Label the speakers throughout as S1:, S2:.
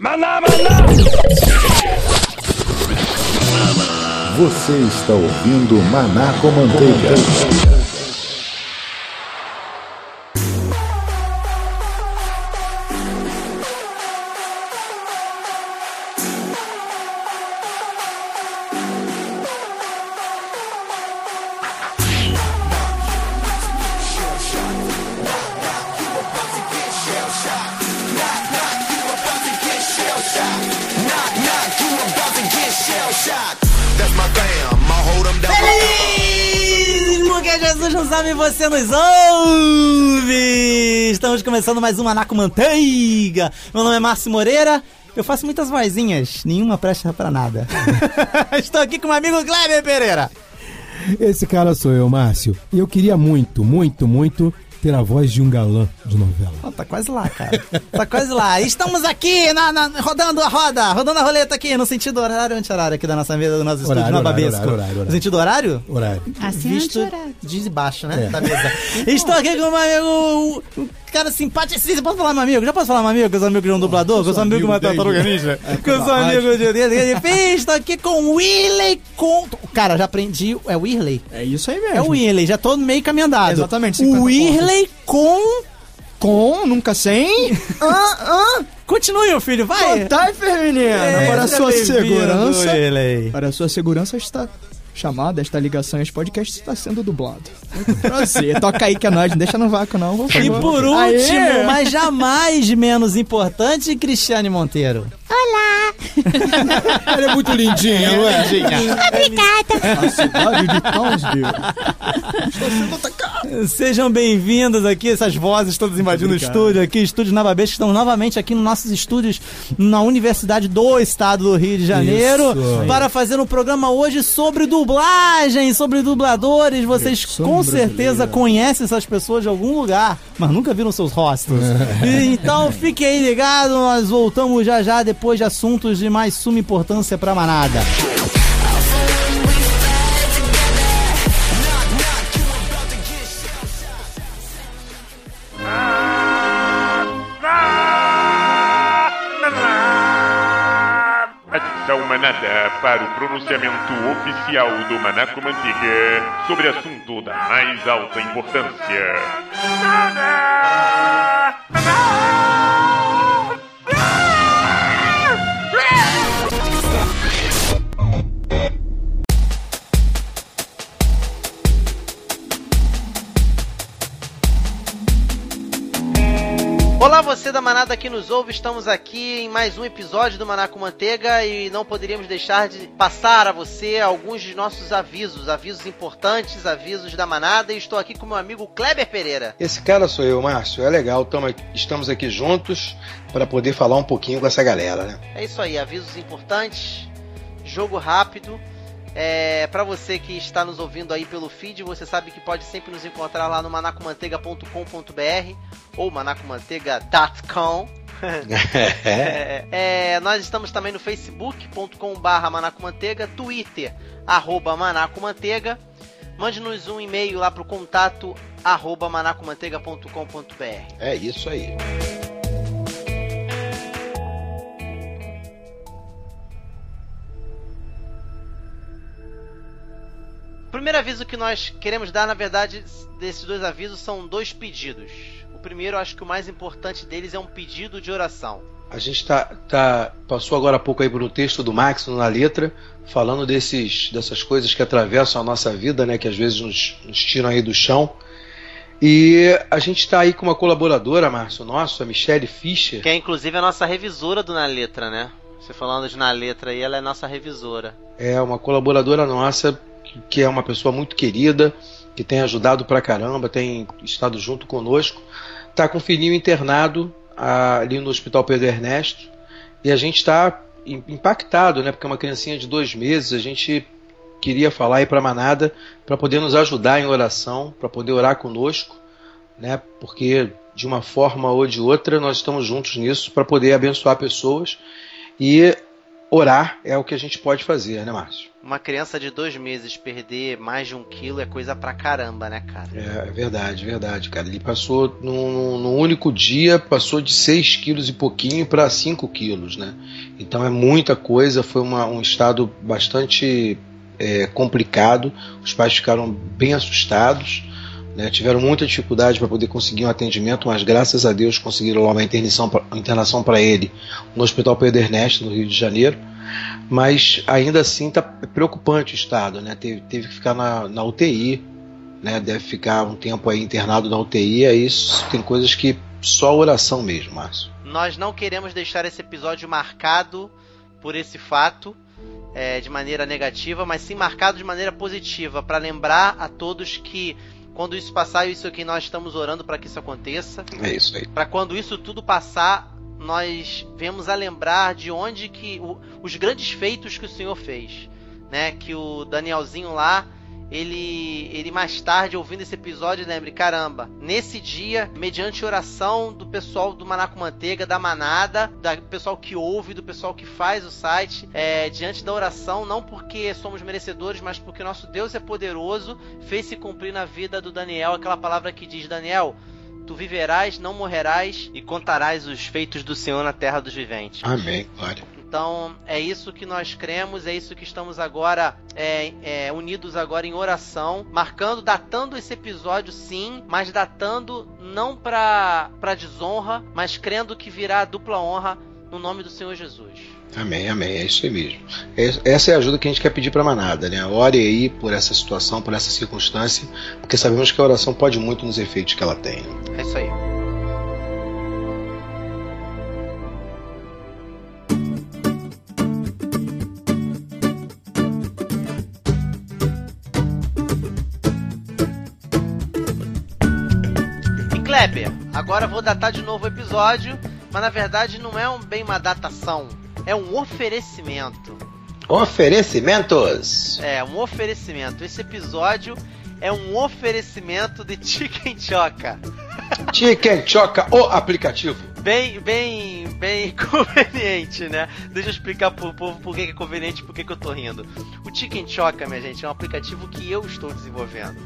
S1: Maná, maná!
S2: Você está ouvindo Maná com Manteiga.
S3: Nos ouve! Estamos começando mais um Manaco Manteiga. Meu nome é Márcio Moreira. Eu faço muitas vozinhas, nenhuma presta pra nada. Estou aqui com o amigo Kleber Pereira.
S4: Esse cara sou eu, Márcio. E eu queria muito, muito, muito ter a voz de um galã de novela.
S3: Oh, tá quase lá, cara. Tá quase lá. Estamos aqui na, na- rodando a roda, rodando a roleta aqui no sentido horário ou anti-horário aqui da nossa mesa, do nosso estúdio
S4: Horário,
S3: na
S4: horário,
S3: Babesco.
S4: horário, horário, horário.
S3: No sentido horário?
S4: Horário.
S5: Assim
S3: Visto
S5: é anti-horário.
S3: de baixo, né?
S4: É.
S3: Da mesa. Estou aqui com o meu amigo, um cara simpaticíssimo. Posso falar meu amigo? Já posso falar meu amigo? Que eu sou amigo de um dublador? Que eu sou amigo de uma tartaruga ninja? Que eu sou amigo de... Enfim, estou aqui com o Willey com... Cara, já aprendi... É o Whirley?
S6: É isso aí mesmo.
S3: É o Whirley, já tô meio caminho andado.
S6: Exatamente, 50
S3: O Whirley com...
S6: Com, nunca sem. ah, ah.
S3: Continue, meu filho, vai!
S6: Contai, menina.
S3: É,
S6: Para a sua segurança. Para a sua segurança está chamada, esta ligação, este podcast está sendo dublado. Prazer. Toca aí que é nóis, não deixa no vácuo não. por
S3: E por último,
S6: Aê!
S3: mas jamais menos importante, Cristiane Monteiro.
S4: Ela é muito lindinha, não é?
S6: A cidade de Townsville.
S3: Sejam bem-vindos aqui, essas vozes todas invadindo o estúdio aqui, estúdio Nova Besta, estamos novamente aqui nos nossos estúdios na Universidade do Estado do Rio de Janeiro
S4: Isso.
S3: para fazer um programa hoje sobre dublagem, sobre dubladores. Vocês
S6: Versão
S3: com certeza conhecem essas pessoas de algum lugar, mas nunca viram seus rostos. E Então fiquem aí ligados, nós voltamos já já depois de assuntos de mais suma importância para a manada.
S7: Atenção manada para o pronunciamento oficial do Manaco Manteiga sobre assunto da mais alta importância.
S8: Olá, você da Manada que nos ouve, estamos aqui em mais um episódio do Maná com Manteiga e não poderíamos deixar de passar a você alguns de nossos avisos, avisos importantes, avisos da Manada e estou aqui com meu amigo Kleber Pereira.
S9: Esse cara sou eu, Márcio. É legal, tamo estamos aqui juntos para poder falar um pouquinho com essa galera, né?
S8: É isso aí, avisos importantes, jogo rápido. É, para você que está nos ouvindo aí pelo feed, você sabe que pode sempre nos encontrar lá no manacomanteiga.com.br ou manacomanteiga.com. É, é, nós estamos também no facebook.com.br manacomanteiga, twitter, arroba manacomanteiga. Mande-nos um e-mail lá pro contato arroba manacomanteiga.com.br.
S9: É isso aí.
S8: Primeiro aviso que nós queremos dar, na verdade, desses dois avisos são dois pedidos. O primeiro, acho que o mais importante deles é um pedido de oração.
S9: A gente tá, tá passou agora há pouco aí por um texto do Max na letra, falando desses, dessas coisas que atravessam a nossa vida, né? Que às vezes nos, nos tiram aí do chão. E a gente está aí com uma colaboradora, Márcio, nosso, a Michelle Fischer.
S8: Que é inclusive a nossa revisora do Na Letra, né? Você falando de Na Letra aí, ela é nossa revisora.
S9: É uma colaboradora nossa, que- é uma pessoa muito querida, que tem ajudado pra caramba, tem estado junto conosco. Tá com o filhinho internado ah, ali no Hospital Pedro Ernesto. E a gente está impactado, né? Porque é uma criancinha de dois meses. A gente queria falar aí para a manada para poder nos ajudar em oração, para poder orar conosco, né? Porque de uma forma ou de outra nós estamos juntos nisso para poder abençoar pessoas. E orar é o que a gente pode fazer, né, Márcio?
S8: Uma criança de dois meses perder mais de um quilo é coisa pra caramba, né, cara?
S9: É, é verdade, verdade, cara. Ele passou num, num único dia, passou de 6 quilos e pouquinho para 5 quilos, né? Então é muita coisa, foi uma, um estado bastante é, complicado. Os pais ficaram bem assustados. Né, tiveram muita dificuldade para poder conseguir um atendimento, mas graças a Deus conseguiram lá uma internação para ele no Hospital Pedro Ernesto, no Rio de Janeiro. Mas ainda assim está preocupante o estado, né? Teve, teve que ficar na, na UTI, né? Deve ficar um tempo aí internado na UTI. Aí isso tem coisas que só oração mesmo, Márcio.
S8: Nós não queremos deixar esse episódio marcado por esse fato. É, de maneira negativa, mas sim marcado de maneira positiva, para lembrar a todos que quando isso passar, isso aqui nós estamos orando para que isso aconteça.
S9: É isso aí.
S8: Para quando isso tudo passar, nós vemos a lembrar de onde que o, os grandes feitos que o Senhor fez, né? Que o Danielzinho lá ele, ele mais tarde, ouvindo esse episódio, lembre: caramba, nesse dia, mediante oração do pessoal do Manaco Manteiga, da manada, do pessoal que ouve, do pessoal que faz o site, é, diante da oração, não porque somos merecedores, mas porque nosso Deus é poderoso, fez se cumprir na vida do Daniel aquela palavra que diz: Daniel. Tu viverás, não morrerás e contarás os feitos do Senhor na terra dos viventes.
S9: Amém, glória.
S8: Então é isso que nós cremos, é isso que estamos agora é, é, unidos agora em oração, marcando, datando esse episódio sim, mas datando não para para desonra, mas crendo que virá dupla honra no nome do Senhor Jesus.
S9: Amém, amém, é isso aí mesmo. Essa é a ajuda que a gente quer pedir para a manada, né? Ore aí por essa situação, por essa circunstância, porque sabemos que a oração pode muito nos efeitos que ela tem.
S8: É isso aí. Kleber, agora vou datar de novo o episódio, mas na verdade não é um, bem uma datação, é um oferecimento.
S9: Oferecimentos!
S8: É, um oferecimento. Esse episódio é um oferecimento de Chicken Choca.
S9: Chicken Choca, o aplicativo.
S8: Bem, bem, bem conveniente, né? Deixa eu explicar pro povo por que é conveniente e por que eu tô rindo. O Chicken Choca, minha gente, é um aplicativo que eu estou desenvolvendo.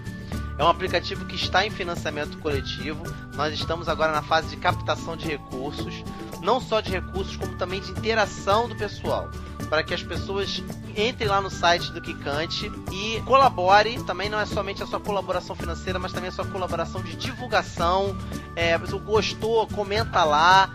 S8: É um aplicativo que está em financiamento coletivo. Nós estamos agora na fase de captação de recursos, não só de recursos, como também de interação do pessoal, para que as pessoas entrem lá no site do Kikante e colabore. Também não é somente a sua colaboração financeira, mas também a sua colaboração de divulgação. É, gostou, comenta lá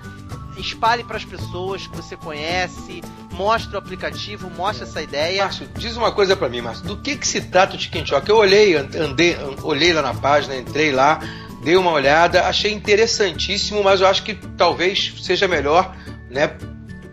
S8: espalhe para as pessoas que você conhece, mostre o aplicativo, mostre essa ideia.
S9: Márcio, diz uma coisa para mim, Márcio. Do que que se trata o Chicken Choc? Eu olhei, andei, olhei lá na página, entrei lá, dei uma olhada, achei interessantíssimo, mas eu acho que talvez seja melhor, né?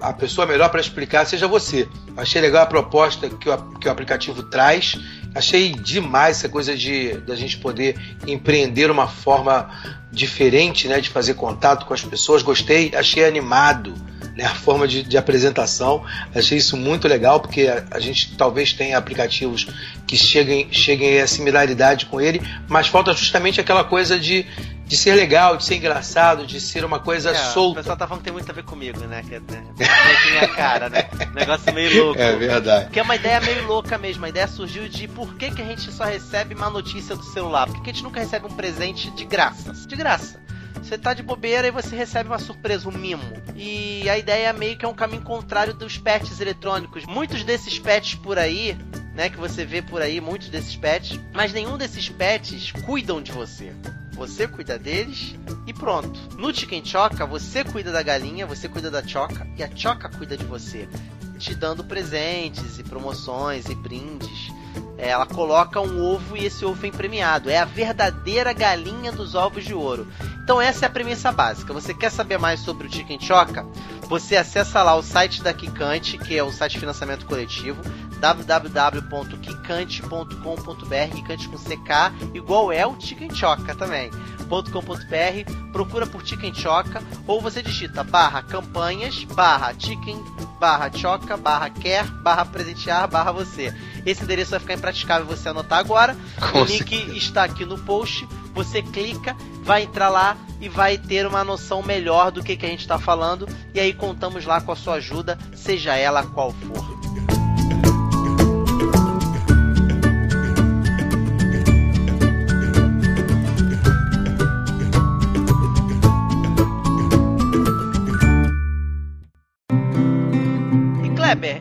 S9: A pessoa melhor para explicar seja você. Achei legal a proposta que o, que o aplicativo traz. Achei demais essa coisa de da gente poder empreender uma forma diferente, né, de fazer contato com as pessoas. Gostei, achei animado né, a forma de, de, apresentação. Achei isso muito legal, porque a, a, gente talvez tenha aplicativos que cheguem, cheguem a similaridade com ele, mas falta justamente aquela coisa de, de ser legal, de ser engraçado, de ser uma coisa é, solta.
S8: O pessoal tá falando que tem muito a ver comigo, né? Que é, é minha cara, né? Negócio meio louco.
S9: É verdade.
S8: Que é uma ideia meio louca mesmo. A ideia surgiu de por que, que a gente só recebe uma notícia do celular? Por que, que a gente nunca recebe um presente de graça? De graça. Você tá de bobeira e você recebe uma surpresa, um mimo. E a ideia é meio que é um caminho contrário dos pets eletrônicos. Muitos desses pets por aí, né, que você vê por aí, muitos desses pets, mas nenhum desses pets cuidam de você. Você cuida deles e pronto. No Chicken Choca, você cuida da galinha, você cuida da choca e a choca cuida de você, te dando presentes e promoções e brindes. É, ela coloca um ovo e esse ovo vem premiado. É a verdadeira galinha dos ovos de ouro. Então essa é a premissa básica. Você quer saber mais sobre o Chicken Choca? Você acessa lá o site da Kikante, que é o site de financiamento coletivo, www.kikante.com.br, Kikante com CK, igual é o Chicken Choca também. .com.br, procura por Chicken Choca ou você digita barra campanhas, barra chicken, barra choca, barra quer, barra presentear, barra você. Esse endereço vai ficar impraticável você anotar agora. Com o link certeza. está aqui no post. Você clica, vai entrar lá e vai ter uma noção melhor do que, que a gente está falando. E aí contamos lá com a sua ajuda, seja ela qual for.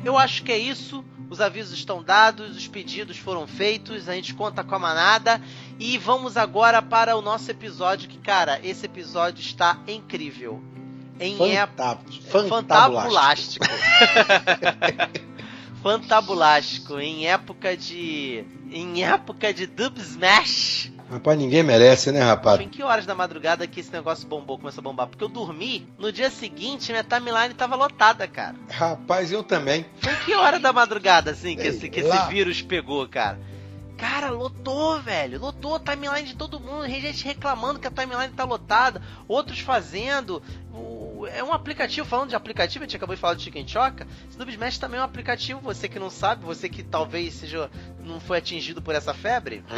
S8: Eu acho que é isso. Os avisos estão dados, os pedidos foram feitos, a gente conta com a manada e vamos agora para o nosso episódio que, cara, esse episódio está incrível. Em época fantabulástico. fantabulástico em época de em época de Dub Smash.
S9: Rapaz, ninguém merece, né, rapaz?
S8: Foi em que horas da madrugada que esse negócio bombou, começou a bombar? Porque eu dormi, no dia seguinte minha timeline tava lotada, cara.
S9: Rapaz, eu também.
S8: Foi em que hora da madrugada, assim, que,
S9: Sei
S8: esse, que
S9: lá.
S8: esse vírus pegou, cara? Cara, lotou, velho. Lotou a timeline de todo mundo. Gente reclamando que a timeline tá lotada. Outros fazendo. O- É um aplicativo, falando de aplicativo, a gente acabou de falar do Chicken Choca. Dub Smash também é um aplicativo. Você que não sabe, você que talvez seja não foi atingido por essa febre.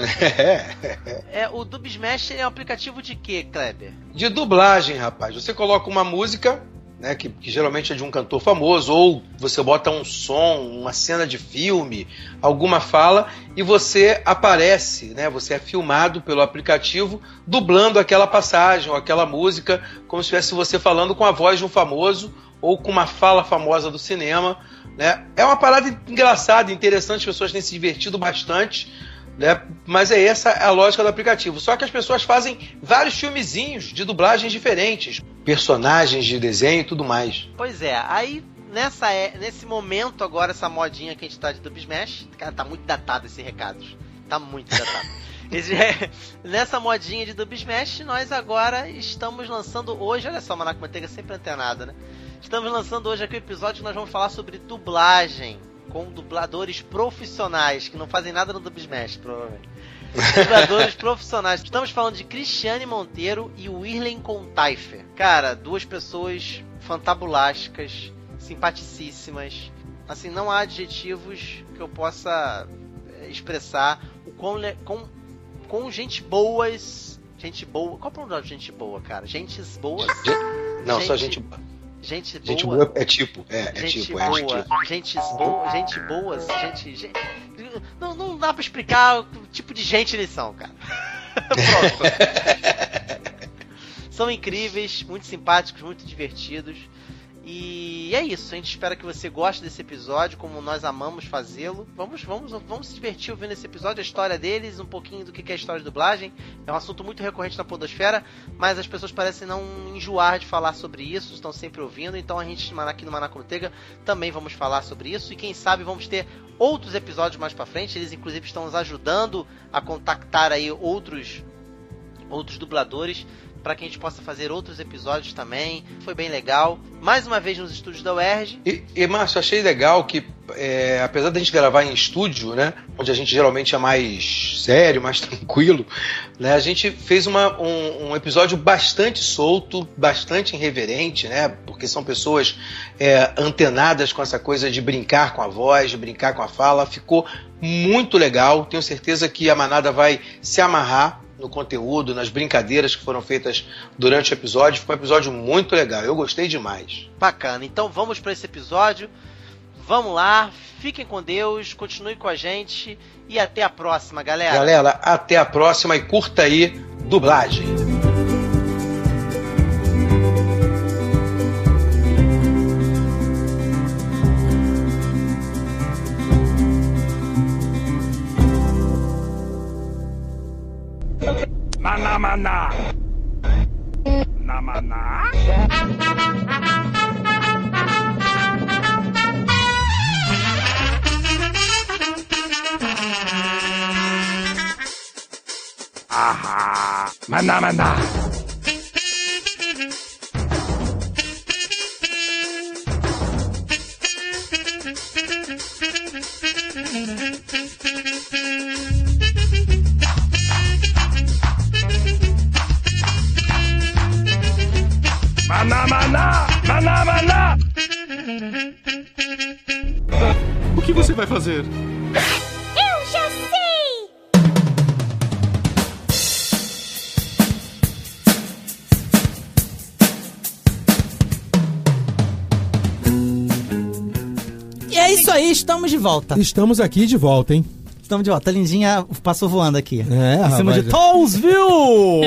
S8: É, o Dub Smash é um aplicativo de quê, Kleber?
S9: De dublagem, rapaz. Você coloca uma música, né, que, que geralmente é de um cantor famoso, ou você bota um som, uma cena de filme, alguma fala, e você aparece, né? Você é filmado pelo aplicativo dublando aquela passagem ou aquela música, como se estivesse você falando com a voz de um famoso ou com uma fala famosa do cinema. Né? É uma parada engraçada, interessante, as pessoas têm se divertido bastante. Né? Mas é essa a lógica do aplicativo. Só que as pessoas fazem vários filmezinhos de dublagens diferentes, personagens de desenho e tudo mais.
S8: Pois é, aí nessa é- nesse momento agora, essa modinha que a gente tá de Dub Smash, cara, tá muito datado esse recado. Tá muito datado. É, nessa modinha de Dub Smash, nós agora estamos lançando hoje, olha só, Manaco Manteiga sempre antenado, né? Estamos lançando hoje aqui o episódio que nós vamos falar sobre dublagem com dubladores profissionais que não fazem nada no Dub Smash, provavelmente. Dubladores profissionais. Estamos falando de Cristiane Monteiro e Wirlen Contaifer. Cara, duas pessoas fantabulásticas, simpaticíssimas. Assim, não há adjetivos que eu possa eh, expressar o quão, quão, quão gente boas. Gente boa. Qual é o pronome de gente boa, cara? Gentes boas?
S9: Não, só
S8: Gente
S9: gente boa.
S8: Gente boa.
S9: Gente boa é tipo, é, é
S8: gente
S9: tipo, é
S8: boa,
S9: tipo.
S8: gente boa, gente boas, gente, gente- não, não dá pra explicar o tipo de gente eles são, cara. Pronto. são incríveis, muito simpáticos, muito divertidos. E é isso, a gente espera que você goste desse episódio, como nós amamos fazê-lo. Vamos, vamos, vamos se divertir ouvindo esse episódio, a história deles, um pouquinho do que é a história de dublagem. É um assunto muito recorrente na podosfera, mas as pessoas parecem não enjoar de falar sobre isso, estão sempre ouvindo. Então a gente aqui no Manaco Manteiga também vamos falar sobre isso e quem sabe vamos ter outros episódios mais pra frente. Eles inclusive estão nos ajudando a contactar aí outros outros dubladores para que a gente possa fazer outros episódios também. Foi bem legal. Mais uma vez nos estúdios da UERJ.
S9: E, e Márcio, achei legal que, é, apesar da gente gravar em estúdio, né, onde a gente geralmente é mais sério, mais tranquilo, né, a gente fez uma, um, um episódio bastante solto, bastante irreverente, né, porque são pessoas é, antenadas com essa coisa de brincar com a voz, de brincar com a fala. Ficou muito legal. Tenho certeza que a manada vai se amarrar no conteúdo, nas brincadeiras que foram feitas durante o episódio. Ficou um episódio muito legal. Eu gostei demais.
S8: Bacana. Então vamos para esse episódio. Vamos lá. Fiquem com Deus, continuem com a gente e até a próxima, galera.
S9: Galera, até a próxima e curta aí dublagem.
S1: Maná, maná. Na maná. Ahá. Maná, maná. Maná, maná, maná, maná.
S5: O que você vai fazer?
S10: Eu já sei!
S3: E é isso aí, estamos de volta.
S4: Estamos aqui de volta, hein?
S3: Estamos de volta. A Lindinha passou voando aqui.
S4: É,
S3: em cima
S4: rapaz.
S3: de Townsville!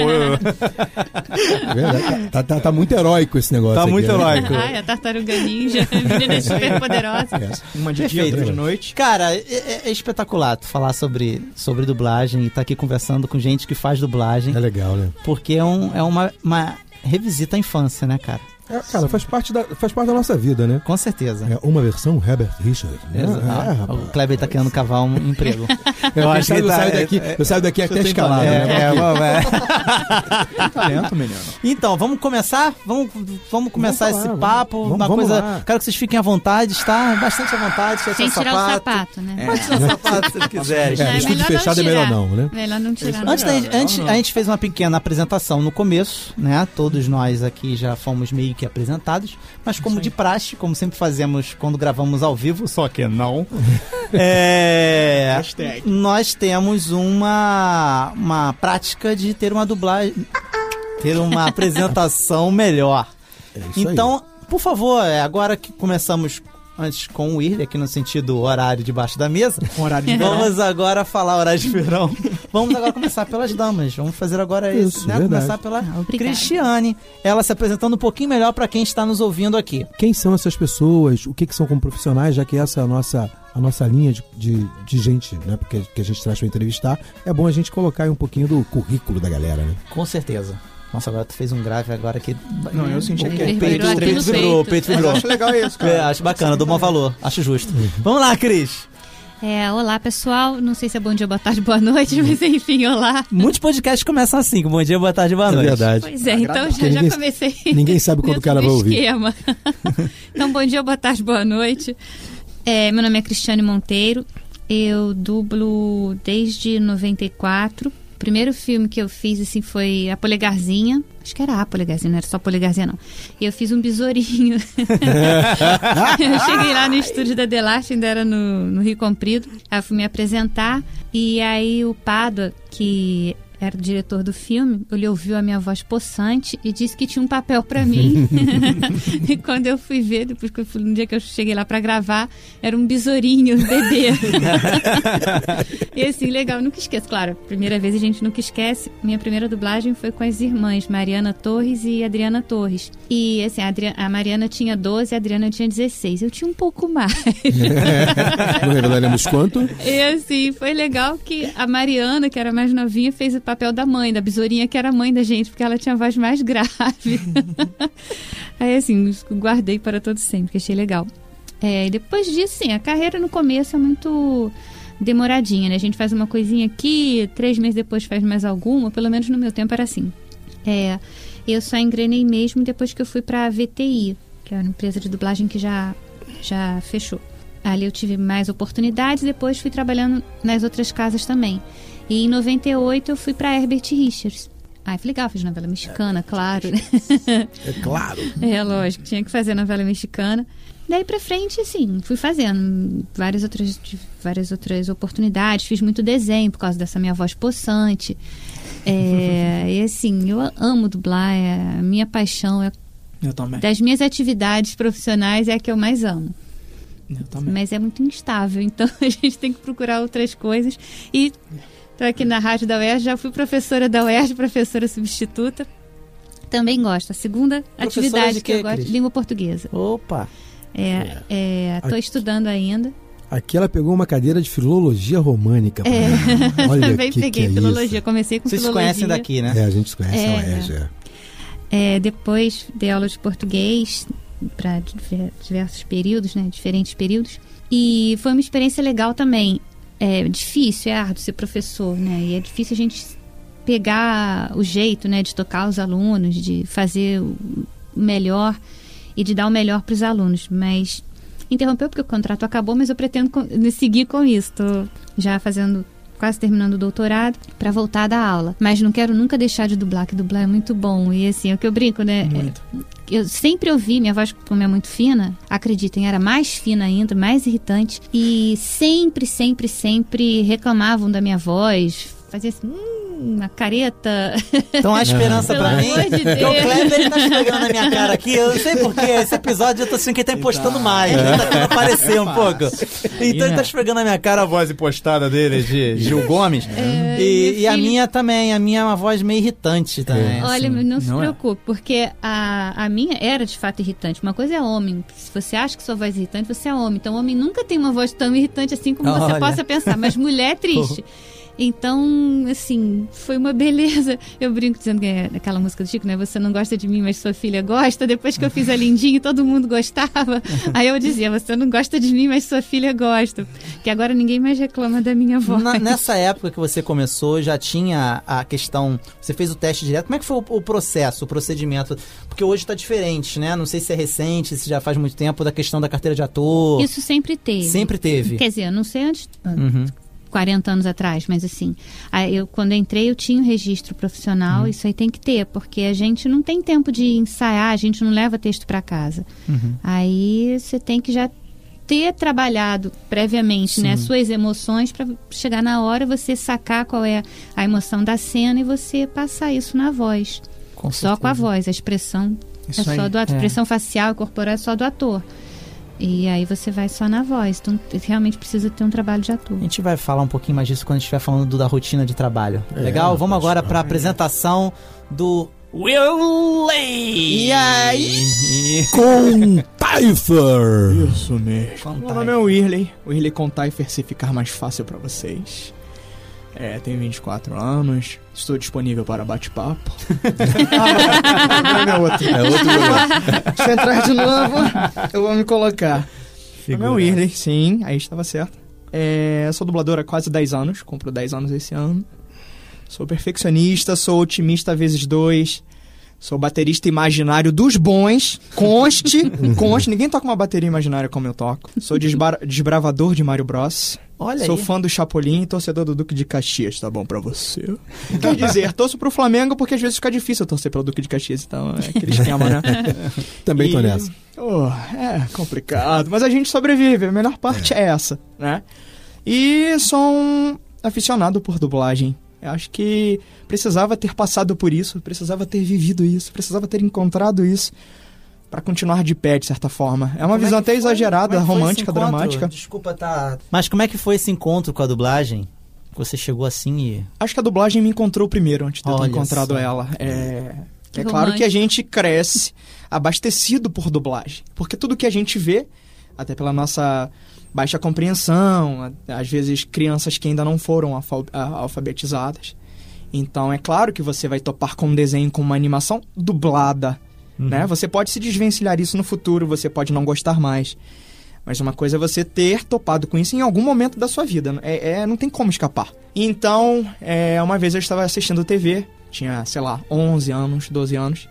S4: É verdade. Tá, tá- tá muito heróico esse negócio
S3: Tá
S4: aqui,
S3: muito
S4: né?
S3: heróico.
S11: Ai, a tartaruga ninja, menina super poderosa.
S6: Uma de dia,
S3: Perfeito.
S6: outra de noite.
S3: Cara, é, é- é espetacular tu falar sobre, sobre dublagem e tá aqui conversando com gente que faz dublagem.
S4: É legal, né?
S3: Porque é, um, é uma, uma revisita à infância, né, cara?
S4: É, cara, faz parte, da, faz parte da nossa vida, né?
S3: Com certeza.
S4: É uma versão Herbert Richard. Né?
S3: Exato.
S4: É, rapaz.
S3: o Kleber tá querendo cavar um emprego.
S4: Eu,
S3: acho que
S4: eu,
S3: tá-
S4: saio daqui, eu saio daqui até escalado.
S3: É,
S4: né?
S3: é, é.
S6: Talento, menino.
S3: Então, vamos começar? Vamos, vamos começar
S4: Vamos falar,
S3: esse papo.
S4: vamos-
S3: uma
S4: vamos
S3: coisa.
S4: lá.
S3: Quero que vocês fiquem à vontade, tá? Bastante à vontade. Sem,
S11: tirar o
S3: sapato.
S11: né?
S3: Pode tirar o sapato se vocês quiserem.
S4: É,
S11: É,
S4: estúdio
S11: melhor
S4: fechado é melhor não, né?
S11: Melhor não tirar.
S3: Antes, a gente fez uma pequena apresentação no começo, né? Todos nós aqui já fomos meio que apresentados, mas como de praxe, como sempre fazemos quando gravamos ao vivo, só que não. é, nós temos uma uma prática de ter uma dublagem, ter uma apresentação melhor.
S4: É.
S3: Então, por favor, é, agora que começamos antes com o Irle, aqui no sentido horário debaixo da mesa,
S6: horário de verão.
S3: Vamos agora falar horário de verão. Vamos agora começar pelas damas. Vamos fazer agora isso,
S4: Isso,
S3: né?
S4: verdade.
S3: Começar pela
S11: Ah, obrigada.
S3: Cristiane. Ela se apresentando um pouquinho melhor para quem está nos ouvindo aqui.
S4: Quem são essas pessoas? O que, que são como profissionais? Já que essa é a nossa, a nossa linha de, de, de gente, né? Porque que a gente traz para entrevistar. É bom a gente colocar aí um pouquinho do currículo da galera, né?
S3: Com certeza. Nossa, agora tu fez um grave agora que.
S6: Não, eu senti
S3: o,
S6: aqui.
S3: o peito, peito vibrou, o
S11: peito.
S3: vibrou.
S6: acho legal isso,
S3: É,
S6: cara.
S3: acho bacana, dou maior valor, acho justo. Vamos lá, Cris.
S11: É, olá, pessoal. Não sei se é bom dia, boa tarde, boa noite, mas enfim, olá.
S3: Muitos podcasts começam assim, com bom dia, boa tarde, boa
S4: É
S3: noite.
S4: verdade.
S11: Pois é, então já,
S4: ninguém-
S11: comecei.
S4: ninguém sabe quando o cara vai ouvir.
S11: esquema. então, bom dia, boa tarde, boa noite. É, meu nome é Cristiane Monteiro. Eu dublo desde 94. O primeiro filme que eu fiz assim foi A Polegarzinha. Acho que era A Polegarzinha, não era só Polegarzinha, não. E eu fiz um besourinho. eu cheguei lá no estúdio da Delarte, ainda era no, no Rio Comprido. Aí eu fui me apresentar. E aí o Pádua, que era o diretor do filme, ele ouviu a minha voz possante e disse que tinha um papel pra mim. e quando eu fui ver, depois que eu fui, no dia que eu cheguei lá pra gravar, era um besourinho, um bebê. e assim, legal, nunca esqueço. Claro, primeira vez a gente nunca esquece. Minha primeira dublagem foi com as irmãs Mariana Torres e Adriana Torres. E assim, a, Adri- a Mariana tinha 12 e a Adriana tinha 16. Eu tinha um pouco mais.
S4: Não revelaremos quanto?
S11: E assim, foi legal que a Mariana, que era mais novinha, fez o papel da mãe, da besourinha, que era a mãe da gente, porque ela tinha a voz mais grave. Aí assim, guardei para todo sempre, que achei legal. É, depois disso, sim, a carreira no começo é muito demoradinha, né? A gente faz uma coisinha aqui, três meses depois faz mais alguma, pelo menos no meu tempo era assim. É, eu só engrenei mesmo depois que eu fui para a VTI, que é uma empresa de dublagem que já, já fechou. Ali eu tive mais oportunidades, depois fui trabalhando nas outras casas também. E em 98 eu fui para Herbert Richards. Ai, foi legal, fiz novela mexicana, claro. né?
S4: É claro.
S11: É, lógico, tinha que fazer novela mexicana. Daí pra frente, assim, fui fazendo várias outras, várias outras oportunidades, fiz muito desenho por causa dessa minha voz possante. É, e assim, eu amo dublar, é a minha paixão, é,
S6: Eu também.
S11: das minhas atividades profissionais é a que eu mais amo.
S6: Eu também.
S11: Mas é muito instável, então a gente tem que procurar outras coisas. E tô aqui na rádio da UERJ, já fui professora da UERJ, professora substituta. Também gosto. A segunda
S3: Professora
S11: atividade
S3: de
S11: que eu gosto,
S3: Cris?
S11: língua portuguesa.
S3: Opa!
S11: É, é, tô
S4: Aqui-
S11: estudando ainda.
S4: Aqui ela pegou uma cadeira de filologia românica. pô. Olha
S11: Também
S4: que
S11: peguei
S4: que é
S11: filologia. Comecei com
S3: Vocês se
S11: filologia.
S3: conhecem daqui, né?
S4: Isso. É, a gente se conhece,
S11: É,
S4: a UERJ, é.
S11: É, depois dei aula de português para diversos períodos, né? Diferentes períodos. E foi uma experiência legal também. É difícil, é árduo ser professor, né? E é difícil a gente pegar o jeito, né? De tocar os alunos, de fazer o melhor e de dar o melhor para os alunos. Mas interrompeu porque o contrato acabou, mas eu pretendo seguir com isso. Tô já fazendo quase terminando o doutorado para voltar a dar aula. Mas não quero nunca deixar de dublar, que dublar é muito bom. E assim, é o que eu brinco, né?
S6: Muito.
S11: Eu sempre ouvi, minha voz como é muito fina, acreditem, era mais fina ainda, mais irritante. E sempre, sempre, sempre reclamavam da minha voz. Fazia assim, hum, uma careta.
S3: Então a esperança pra mim.
S11: amor de
S3: Porque o
S11: Deus.
S3: Kleber ele tá esfregando na minha cara aqui. Eu não sei porquê. Esse episódio eu tô sentindo que ele tá impostando mais. Ele tá querendo aparecer um pouco. Então ele tá esfregando na minha cara a voz impostada dele de Gil Gomes.
S11: É,
S3: e, e a minha também. A minha é uma voz meio irritante também.
S11: Olha,
S3: assim.
S11: não se
S3: Não é?
S11: preocupe, porque a, a minha era de fato irritante. Uma coisa é homem. Se você acha que sua voz é irritante, você é homem. Então, homem nunca tem uma voz tão irritante assim como
S3: Olha.
S11: você possa pensar. Mas mulher é triste. Então, assim, foi uma beleza. Eu brinco dizendo que é aquela música do Chico, né? Você não gosta de mim, mas sua filha gosta. Depois que eu fiz a lindinha, todo mundo gostava. Aí eu dizia, você não gosta de mim, mas sua filha gosta. Que agora ninguém mais reclama da minha voz.
S3: Na- nessa época que você começou, já tinha a questão. Você fez o teste direto. Como é que foi o, o processo, o procedimento? Porque hoje tá diferente, né? Não sei se é recente, se já faz muito tempo, da questão da carteira de ator.
S11: Isso sempre teve.
S3: Sempre teve.
S11: Quer dizer, eu não sei antes.
S3: Uhum.
S11: 40 anos atrás, mas assim, eu quando entrei eu tinha um registro profissional, isso aí tem que ter, porque a gente não tem tempo de ensaiar, a gente não leva texto para casa.
S3: Uhum.
S11: Aí você tem que já ter trabalhado previamente, né,
S3: Sim.
S11: suas emoções para chegar na hora você sacar qual é a emoção da cena e você passar isso na voz.
S3: Com
S11: só com a voz, a expressão
S6: Isso
S11: é só
S6: aí.
S11: do ator,
S3: É.
S11: expressão facial e corporal é só do ator. E aí você vai só na voz. Então realmente precisa ter um trabalho de ator.
S3: A gente vai falar um pouquinho mais disso quando a gente estiver falando do- da rotina de trabalho.
S4: É,
S3: Legal? Vamos agora para a apresentação do Willey.
S6: E aí?
S4: Com Typher!
S6: Isso mesmo. Meu nome é Whirley. Whirley com Typher se ficar mais fácil pra vocês. É, tenho 24 anos. Estou disponível para bate-papo. ah, não é outro.
S4: É outro programa.
S6: Se eu entrar de novo, eu vou me colocar. Meu nome é Whirley, sim, aí estava certo. É, sou dublador há quase 10 anos, compro 10 anos esse ano. Sou perfeccionista, sou otimista vezes dois. Sou baterista imaginário dos bons. Conste, conste. Ninguém toca uma bateria imaginária como eu toco. Sou desbar- desbravador de Mario Bros.
S3: Olha
S6: Sou
S3: aí.
S6: fã do Chapolin e torcedor do Duque de Caxias, tá bom pra você? Quer dizer, torço pro Flamengo porque às vezes fica difícil torcer pelo Duque de Caxias, então é aquele esquema, né?
S4: Também tô
S6: E-
S4: nessa.
S6: Oh, é complicado, mas a gente sobrevive, a melhor parte é, essa, né? E sou um aficionado por dublagem. Eu acho que precisava ter passado por isso, precisava ter vivido isso, precisava ter encontrado isso pra continuar de pé, de certa forma. É uma
S3: Como
S6: visão
S3: é
S6: até
S3: foi?
S6: exagerada,
S3: é foi esse
S6: romântica, dramática.
S3: Desculpa, tá. Mas como é que foi esse encontro com a dublagem? Você chegou assim e.
S6: Acho que a dublagem me encontrou primeiro, antes de eu ter
S3: Olha
S6: encontrado
S3: só.
S6: ela. É,
S11: Que
S6: é claro que a gente cresce abastecido por dublagem. Porque tudo que a gente vê, até pela nossa baixa compreensão, às vezes crianças que ainda não foram alfabetizadas. Então é claro que você vai topar com um desenho com uma animação dublada. Né? Você pode se desvencilhar isso no futuro, você pode não gostar mais. Mas uma coisa é você ter topado com isso em algum momento da sua vida. É, é- não tem como escapar. Então, é, uma vez eu estava assistindo TV, tinha, sei lá, 11 anos, 12 anos.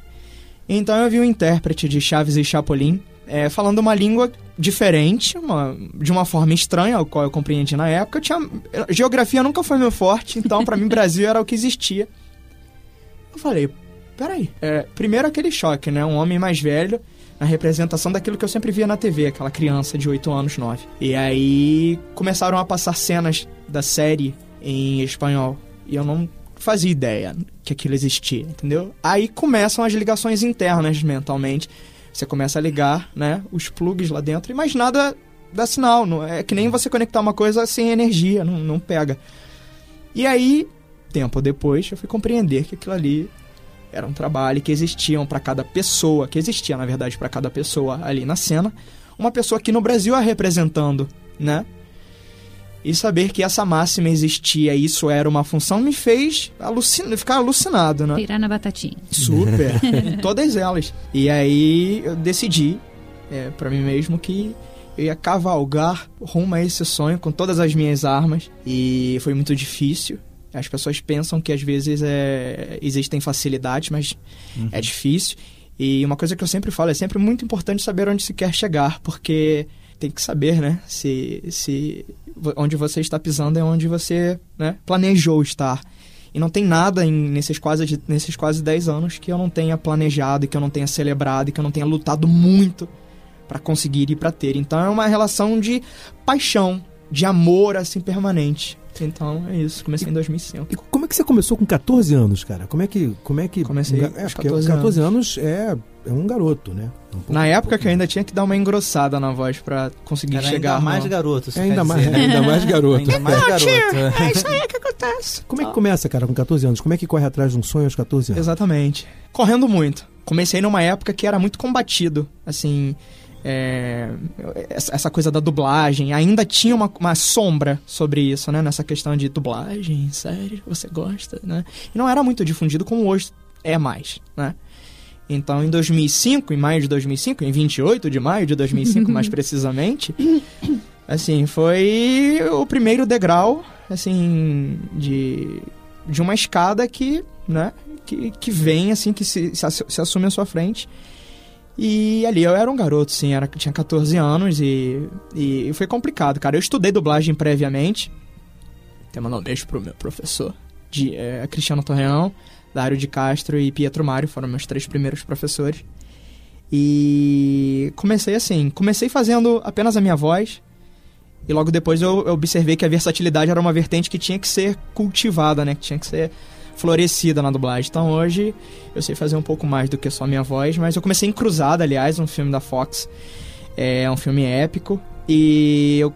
S6: Então eu vi um intérprete de Chaves e Chapolin é, falando uma língua diferente, uma- de uma forma estranha, o qual eu compreendi na época. Eu tinha, geografia nunca foi meu forte, então pra mim Brasil era o que existia. Eu falei, peraí. É, primeiro aquele choque, né? Um homem mais velho na representação daquilo que eu sempre via na TV, aquela criança de 8 anos, 9. E aí começaram a passar cenas da série em espanhol. E eu não fazia ideia que aquilo existia, entendeu? Aí começam as ligações internas mentalmente. Você começa a ligar, né, os plugs lá dentro, mas nada dá sinal. Não, é que nem você conectar uma coisa sem energia, não, não pega. E aí, tempo depois, eu fui compreender que aquilo ali era um trabalho que existiam para cada pessoa, que existia na verdade para cada pessoa ali na cena, uma pessoa aqui no Brasil a representando, né? E saber que essa máxima existia e isso era uma função me fez alucin... ficar alucinado, né?
S11: Pirar na batatinha.
S6: Super, em todas elas. E aí eu decidi é, para mim mesmo que eu ia cavalgar rumo a esse sonho com todas as minhas armas e foi muito difícil. As pessoas pensam que às vezes é, existem facilidades, mas é difícil. E uma coisa que eu sempre falo, é sempre muito importante saber onde se quer chegar, porque tem que saber, né, se, se onde você está pisando é onde você né, planejou estar. E não tem nada em, nesses, quase, nesses quase 10 anos que eu não tenha planejado, e que eu não tenha celebrado, e que eu não tenha lutado muito para conseguir e para ter. Então é uma relação de paixão, de amor assim permanente. Então é isso, comecei em 2005.
S4: E como é que você começou com 14 anos, cara? Como é que. Como é que
S6: Comecei
S4: é, porque
S6: 14
S4: 14 anos é, é um garoto, né? Um pouco-
S6: Na
S4: um
S6: época
S4: pouco
S6: que eu ainda tinha que dar uma engrossada na voz pra conseguir
S3: Era
S6: chegar
S3: ainda mais
S6: no...
S3: garoto.
S4: É ainda
S3: quer
S4: mais,
S3: né?
S4: ainda mais garoto.
S3: Ainda mais garoto.
S6: É isso aí que acontece.
S4: Como é que começa, cara, com 14 anos? Como é que corre atrás de um sonho aos 14 anos?
S6: Exatamente. Correndo muito. Comecei numa época que era muito combatido, assim... é, essa essa coisa da dublagem, ainda tinha uma, uma sombra sobre isso, né? Nessa questão de dublagem, sério, você gosta, né? E não era muito difundido como hoje é mais, né? Então, em 2005, em maio de 2005, em 28 de maio de 2005, mais precisamente, assim, foi o primeiro degrau, assim, de, de uma escada que, né, que, que vem, assim, que se, se, ass- se assume à sua frente. E ali eu era um garoto, sim, era, tinha 14 anos e, e foi complicado, cara. Eu estudei dublagem previamente. Até mandar um beijo pro meu professor, de, é, Cristiano Torreão, Dário de Castro e Pietro Mário, foram meus três primeiros professores. E comecei assim, comecei fazendo apenas a minha voz. E logo depois eu, observei que a versatilidade era uma vertente que tinha que ser cultivada, né? Que tinha que ser florescida na dublagem. Então hoje eu sei fazer um pouco mais do que só a minha voz, mas eu comecei em Cruzada, aliás, um filme da Fox. É um filme épico. E eu-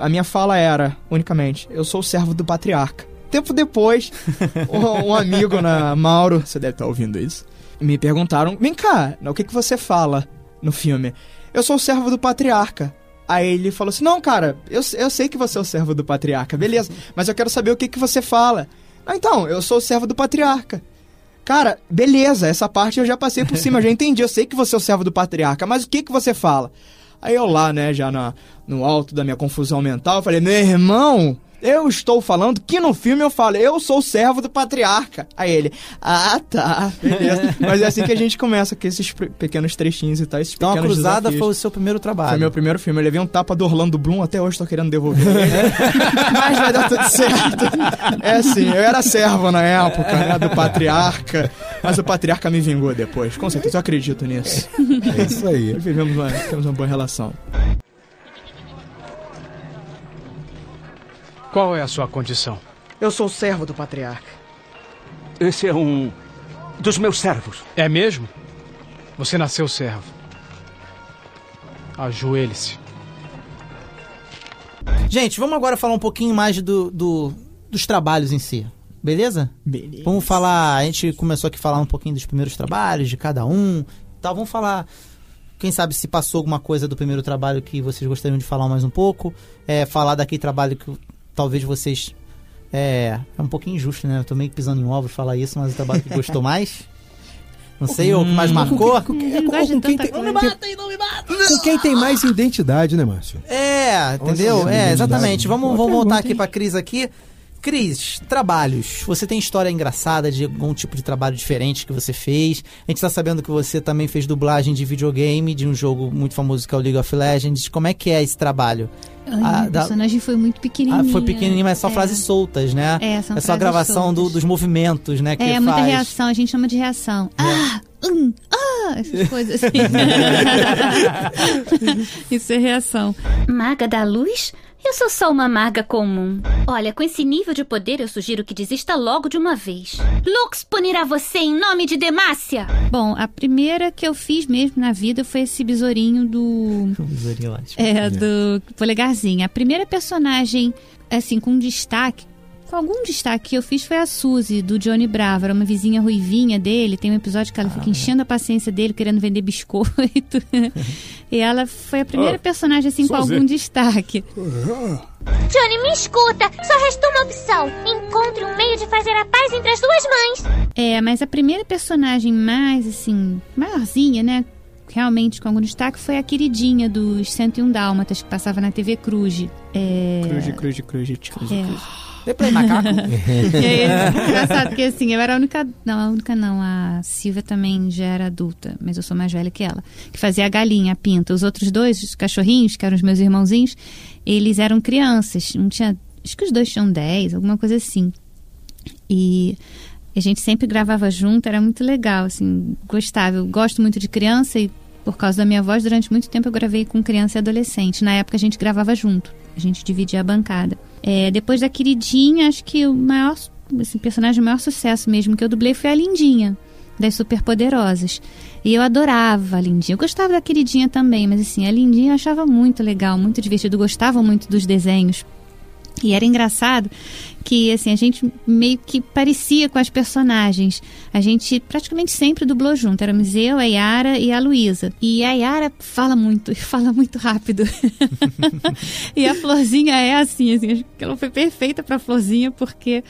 S6: a minha fala era, unicamente, eu sou o servo do patriarca. Tempo depois, um, amigo, na Mauro, você deve estar ouvindo isso, me perguntaram: vem cá, o que, que você fala no filme? Eu sou o servo do patriarca. Aí ele falou assim: Não, cara, eu, eu sei que você é o servo do patriarca, beleza, mas eu quero saber o que, que você fala. Ah, então, eu sou o servo do patriarca. Cara, beleza, essa parte eu já passei por cima, eu já entendi, eu sei que você é o servo do patriarca, mas o que, que você fala? Aí eu lá, né, já na, no alto da minha confusão mental, eu falei: Meu irmão. Eu estou falando que no filme eu falo, eu sou o servo do patriarca. Aí ele, ah, tá, beleza. Mas é assim que a gente começa, com esses pe- pequenos trechinhos e tal, esses
S3: Então a Cruzada
S6: desafios.
S3: foi o seu primeiro trabalho.
S6: Foi meu primeiro filme. Eu levei um tapa do Orlando Bloom, até hoje tô querendo devolver ele. Mas vai dar tudo certo. É assim, eu era servo na época, né, do patriarca. Mas o patriarca me vingou depois. Com certeza, eu acredito nisso.
S4: É isso aí.
S6: Vivemos uma, temos uma boa relação.
S5: Qual é a sua condição?
S6: Eu sou servo do patriarca.
S5: Esse é um dos meus servos. É mesmo? Você nasceu servo. Ajoelhe-se.
S3: Gente, vamos agora falar um pouquinho mais do, do- dos trabalhos em si. Beleza?
S6: Beleza.
S3: Vamos falar. A gente começou aqui a falar um pouquinho dos primeiros trabalhos, de cada um. Tá, vamos falar. Quem sabe se passou alguma coisa do primeiro trabalho que vocês gostariam de falar mais um pouco. É, falar daquele trabalho que talvez vocês. É, é um pouquinho injusto, né? Eu tô meio que pisando em ovos falar isso, mas o trabalho que gostou mais. Não sei, ou que mais marcou.
S4: Com, quem-
S11: Não de
S4: com quem tem,
S11: coisa.
S4: com quem tem mais identidade, né, Márcio?
S3: É, entendeu?
S4: Nossa,
S3: É, exatamente. Vamos, vamos voltar aqui pra Cris aqui. Cris, trabalhos. Você tem história engraçada de algum tipo de trabalho diferente que você fez? A gente tá sabendo que você também fez dublagem de videogame, de um jogo muito famoso que é o League of Legends. Como é que é esse trabalho?
S11: Ai,
S3: Ah,
S11: meu
S3: da-
S11: personagem foi muito
S3: Ah,
S11: pequenininho.
S3: foi pequenininho, mas só
S11: É.
S3: frases soltas, né?
S11: É, são
S3: É só a gravação do- dos movimentos, né? Que
S11: É,
S3: faz.
S11: muita reação, a gente chama de reação. Ah, hum, ah, essas coisas assim. Isso é reação.
S10: Maga da luz? Eu sou só uma maga comum. Olha, com esse nível de poder, eu sugiro que desista logo de uma vez. Lux punirá você em nome de Demácia!
S11: Bom, a primeira que eu fiz mesmo na vida foi esse besourinho do.
S3: Besourinho lá, tipo.
S11: É, do polegarzinho. A primeira personagem, assim, com destaque, algum destaque que eu fiz foi a Suzy, do Johnny Bravo. Era uma vizinha ruivinha dele. Tem um episódio que ela fica enchendo a paciência dele, querendo vender biscoito. e ela foi a primeira personagem, assim, com
S5: Suzy.
S11: algum destaque.
S10: Johnny, me escuta! Só restou uma opção. Encontre um meio de fazer a paz entre as duas mães.
S11: É, mas a primeira personagem mais, assim, maiorzinha, né? Realmente com algum destaque foi a queridinha dos 101 Dálmatas, que passava na TV Cruz. É...
S6: Cruz, cruz, cruz, cruz,
S11: É.
S6: cruz.
S3: Depois, macaco.
S11: E aí, é engraçado, porque assim, eu era a única. Não, a única não. A Silvia também já era adulta, mas eu sou mais velha que ela. Que fazia a galinha, a pinta. Os outros dois, os cachorrinhos, que eram os meus irmãozinhos, eles eram crianças. Não tinha. Acho que os dois tinham 10, alguma coisa assim. E a gente sempre gravava junto, era muito legal, assim, gostava. Eu gosto muito de criança e por causa da minha voz, durante muito tempo eu gravei com criança e adolescente. Na época a gente gravava junto, a gente dividia a bancada. É, depois da queridinha, acho que o maior assim, personagem de maior sucesso mesmo que eu dublei foi a Lindinha, das Superpoderosas. E eu adorava a Lindinha. Eu gostava da queridinha também, mas assim, a Lindinha eu achava muito legal, muito divertido. Gostava muito dos desenhos. E era engraçado que assim a gente meio que parecia com as personagens. A gente praticamente sempre dublou junto. Éramos eu, a Yara e a Luísa. E a Yara fala muito, fala muito rápido. e a Florzinha é assim, assim, ela foi perfeita para Florzinha porque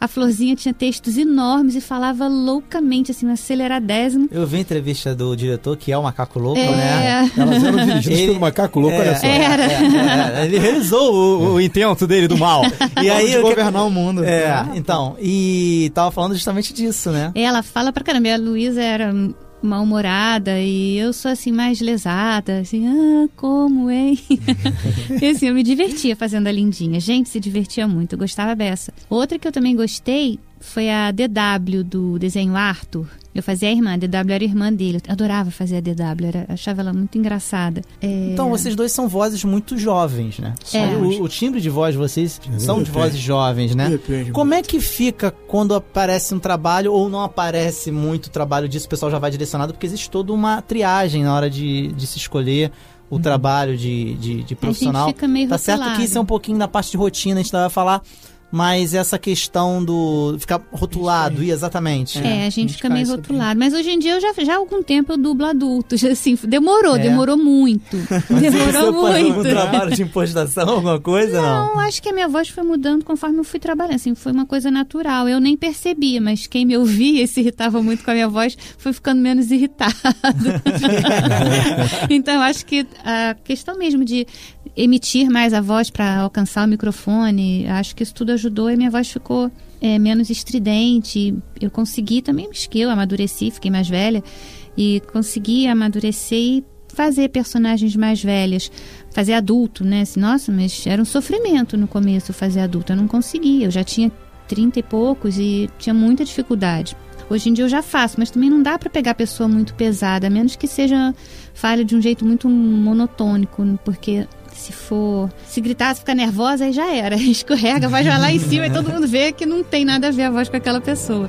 S11: a Florzinha tinha textos enormes e falava loucamente, assim, aceleradésimo.
S3: Eu vi a entrevista do diretor, que é o Macaco Louco,
S11: É.
S3: né?
S4: Elas eram dirigidas
S3: Ele-
S4: pelo macaco louco,
S3: É,
S4: olha só.
S11: Era.
S3: É, é, ele realizou o, o intento dele do mal. E aí
S6: de
S3: eu que-
S6: governar o mundo.
S3: É, então, e tava falando justamente disso, né?
S11: Ela fala pra caramba. E a Luísa era mal-humorada e eu sou assim mais lesada, assim, ah, como, hein? e assim, eu me divertia fazendo a lindinha. Gente, se divertia muito, eu gostava dessa. Outra que eu também gostei foi a DW do desenho Arthur. Eu fazia a irmã, a DW era a irmã dele. Eu adorava fazer a DW, era, achava ela muito engraçada. É,
S3: Então, vocês dois são vozes muito jovens, né?
S11: É.
S3: O, o timbre de voz de vocês são de
S6: Depende.
S3: vozes jovens, né?
S6: Depende
S3: Como é que fica quando aparece um trabalho ou não aparece muito trabalho disso? O pessoal já vai direcionado, porque existe toda uma triagem na hora de, de se escolher o trabalho de, de, de profissional.
S11: fica meio
S3: tá certo que isso é um pouquinho da parte de rotina, a gente vai falar, mas essa questão do ficar rotulado, e exatamente.
S11: É, a gente fica meio rotulado. Mas hoje em dia, eu já, já há algum tempo eu dublo adultos. Assim, demorou,
S3: É.
S11: demorou muito. Demorou
S3: Você faz algum
S11: muito.
S3: trabalho de impostação, alguma coisa, não?
S11: Não, acho que a minha voz foi mudando conforme eu fui trabalhando. Assim, foi uma coisa natural. Eu nem percebia, mas quem me ouvia e se irritava muito com a minha voz foi ficando menos irritado. então, acho que a questão mesmo de emitir mais a voz para alcançar o microfone, acho que isso tudo ajudou e minha voz ficou é, menos estridente. Eu consegui também, que eu amadureci, fiquei mais velha e consegui amadurecer e fazer personagens mais velhas, fazer adulto, né? Assim, nossa, mas era um sofrimento no começo fazer adulto, eu não conseguia, eu já tinha 30 e poucos e tinha muita dificuldade. Hoje em dia eu já faço, mas também não dá pra pegar pessoa muito pesada, a menos que seja fale de um jeito muito monotônico, porque se for se gritar, se ficar nervosa, aí já era. Escorrega, vai lá em cima e todo mundo vê que não tem nada a ver a voz com aquela pessoa.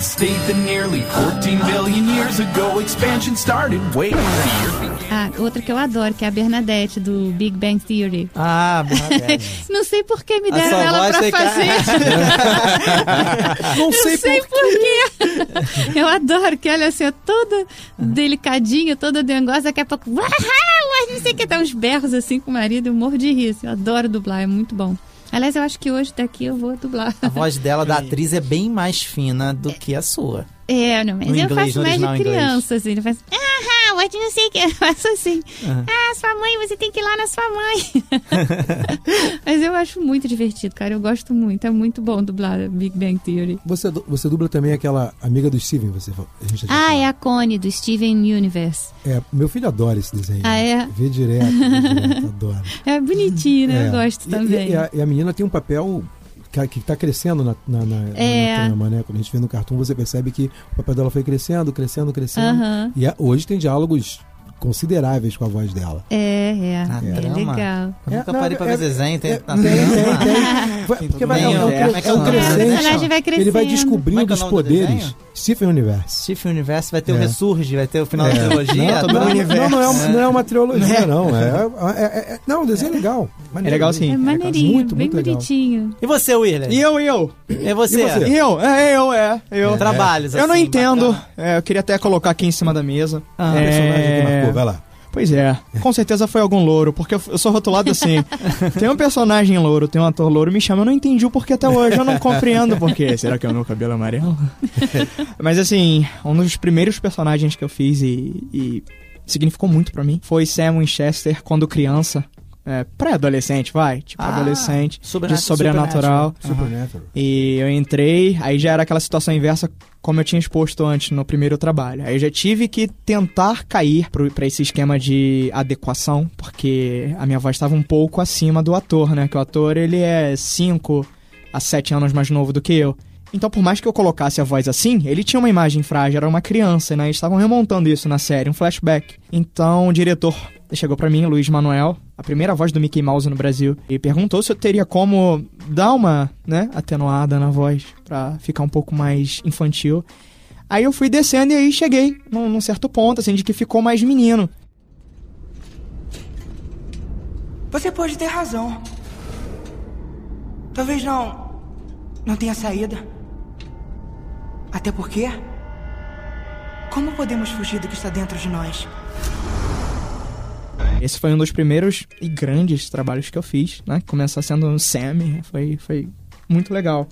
S12: State that nearly 14 billion years ago
S11: Ah, outra que eu adoro, que é a Bernadette, do Big Bang Theory.
S3: Ah, Bernadette.
S11: Não sei por que me deram ela pra
S3: cara-
S11: fazer.
S4: Não sei,
S11: sei por quê. Eu adoro que ela assim, é toda delicadinha, toda dengosa, daqui a pouco. "Uau, Mas não sei o que, dá uns berros assim com o marido, eu morro de rir. assim, eu adoro dublar, é muito bom. Aliás, eu acho que hoje daqui eu vou dublar.
S3: A voz dela, da atriz, é bem mais fina do que a sua.
S11: É, não, mas
S3: No
S11: eu
S3: inglês,
S11: faço mais de
S3: inglês.
S11: criança, assim. Ele faz. Ah, hoje não sei o que. Eu faço assim.
S3: Aham.
S11: Ah, sua mãe, você tem que ir lá na sua mãe. mas eu acho muito divertido, cara. Eu gosto muito. É muito bom dublar Big Bang Theory.
S4: Você, você dubla também aquela amiga do Steven, você falou. A gente já tinha
S11: Ah, é a Connie, do Steven Universe.
S4: É, meu filho adora esse desenho.
S11: Ah, é?
S4: Vê direto, vê direto, adora.
S11: É bonitinho, né? Eu
S4: É.
S11: gosto
S4: E-
S11: também.
S4: E, e a, e a menina tem um papel que, que tá crescendo na, na, na,
S11: É.
S4: na trama, né? Quando a gente vê no cartoon, você percebe que o papel dela foi crescendo, crescendo, crescendo.
S11: Aham.
S4: E a- hoje tem diálogos consideráveis com a voz dela.
S11: É, é.
S3: Na
S11: é
S3: trama?
S11: legal.
S3: Eu nunca
S4: É, não,
S3: parei pra
S4: é-
S3: ver desenho, tem,
S4: tem. Vai- Porque vai, é, um- é, um-
S3: é é
S4: é um crescente. Ele vai
S3: é
S4: descobrindo
S3: é
S4: os poderes. Stephen Universe.
S3: Stephen Universe vai ter o
S4: É.
S3: Ressurge, vai ter o final
S4: É.
S3: da trilogia.
S4: Não,
S3: todo
S4: não,
S3: mundo-
S4: não, não é, uma- não é uma trilogia, não. É, é- é- é- não, o desenho é legal. Maneiro.
S6: É legal sim.
S11: É maneirinho,
S4: Muito,
S11: bem
S4: muito legal.
S11: bonitinho.
S3: E você, William?
S6: E eu, e eu?
S3: E você?
S4: E você?
S6: E eu? É, eu, é. Eu.
S3: Trabalhos,
S6: Eu não
S3: assim,
S6: entendo. É, eu queria até colocar aqui em cima da mesa.
S3: Ah,
S4: O
S6: É,
S4: personagem que marcou, vai lá.
S6: Pois é, com certeza foi algum louro, porque eu sou rotulado assim. tem um personagem louro, tem um ator louro, me chama, eu não entendi o porquê até hoje, eu não compreendo o porquê. Será que é o meu cabelo amarelo? Mas assim, um dos primeiros personagens que eu fiz e, e significou muito pra mim foi Sam Winchester quando criança. É, pré-adolescente, vai, tipo
S3: Ah,
S6: adolescente,
S3: sobrenat-
S6: de sobrenatural.
S4: Supernatural.
S6: E eu entrei, aí já era aquela situação inversa como eu tinha exposto antes no primeiro trabalho. Aí eu já tive que tentar cair pro- pra esse esquema de adequação, porque a minha voz estava um pouco acima do ator, né? Que o ator, ele é 5 a 7 anos mais novo do que eu. Então, por mais que eu colocasse a voz assim, ele tinha uma imagem frágil, era uma criança, né? Eles estavam remontando isso na série, um flashback. Então, o diretor chegou pra mim, Luiz Manuel, a primeira voz do Mickey Mouse no Brasil, e perguntou se eu teria como dar uma, né, atenuada na voz pra ficar um pouco mais infantil. Aí eu fui descendo e aí cheguei num, num certo ponto, assim, de que ficou mais menino.
S13: Você pode ter razão. Talvez não. não tenha saída. Até porque. Como podemos fugir do que está dentro de nós?
S6: Esse foi um dos primeiros e grandes trabalhos que eu fiz, né? Começar sendo um Sammy, foi, foi muito legal.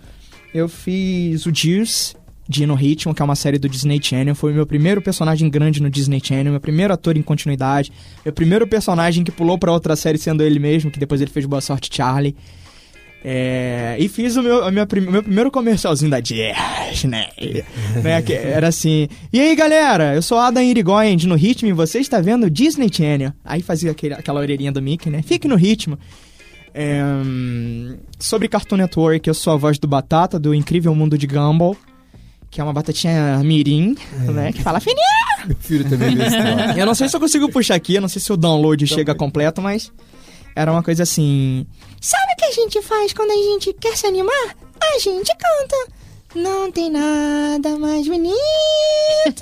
S6: Eu fiz o Gears, de No Ritmo, que é uma série do Disney Channel. Foi o meu primeiro personagem grande no Disney Channel, meu primeiro ator em continuidade, meu primeiro personagem que pulou pra outra série sendo ele mesmo, que depois ele fez Boa Sorte Charlie. É, e fiz o meu, a minha, meu primeiro comercialzinho da Disney. né, que era assim: E aí galera, eu sou Adam Irigoyen de No Ritmo e você está vendo o Disney Channel. Aí fazia aquele, aquela orelhinha do Mickey, né? Fique no ritmo. É, sobre Cartoon Network, eu sou a voz do Batata, do Incrível Mundo de Gumball, que é uma batatinha mirim, né? Que fala fininha!
S4: Meu filho também desse
S6: Eu não sei se eu consigo puxar aqui, eu não sei se o download chega completo, mas era uma coisa assim.
S14: Sabe o que a gente faz quando a gente quer se animar? A gente canta. Não tem nada mais bonito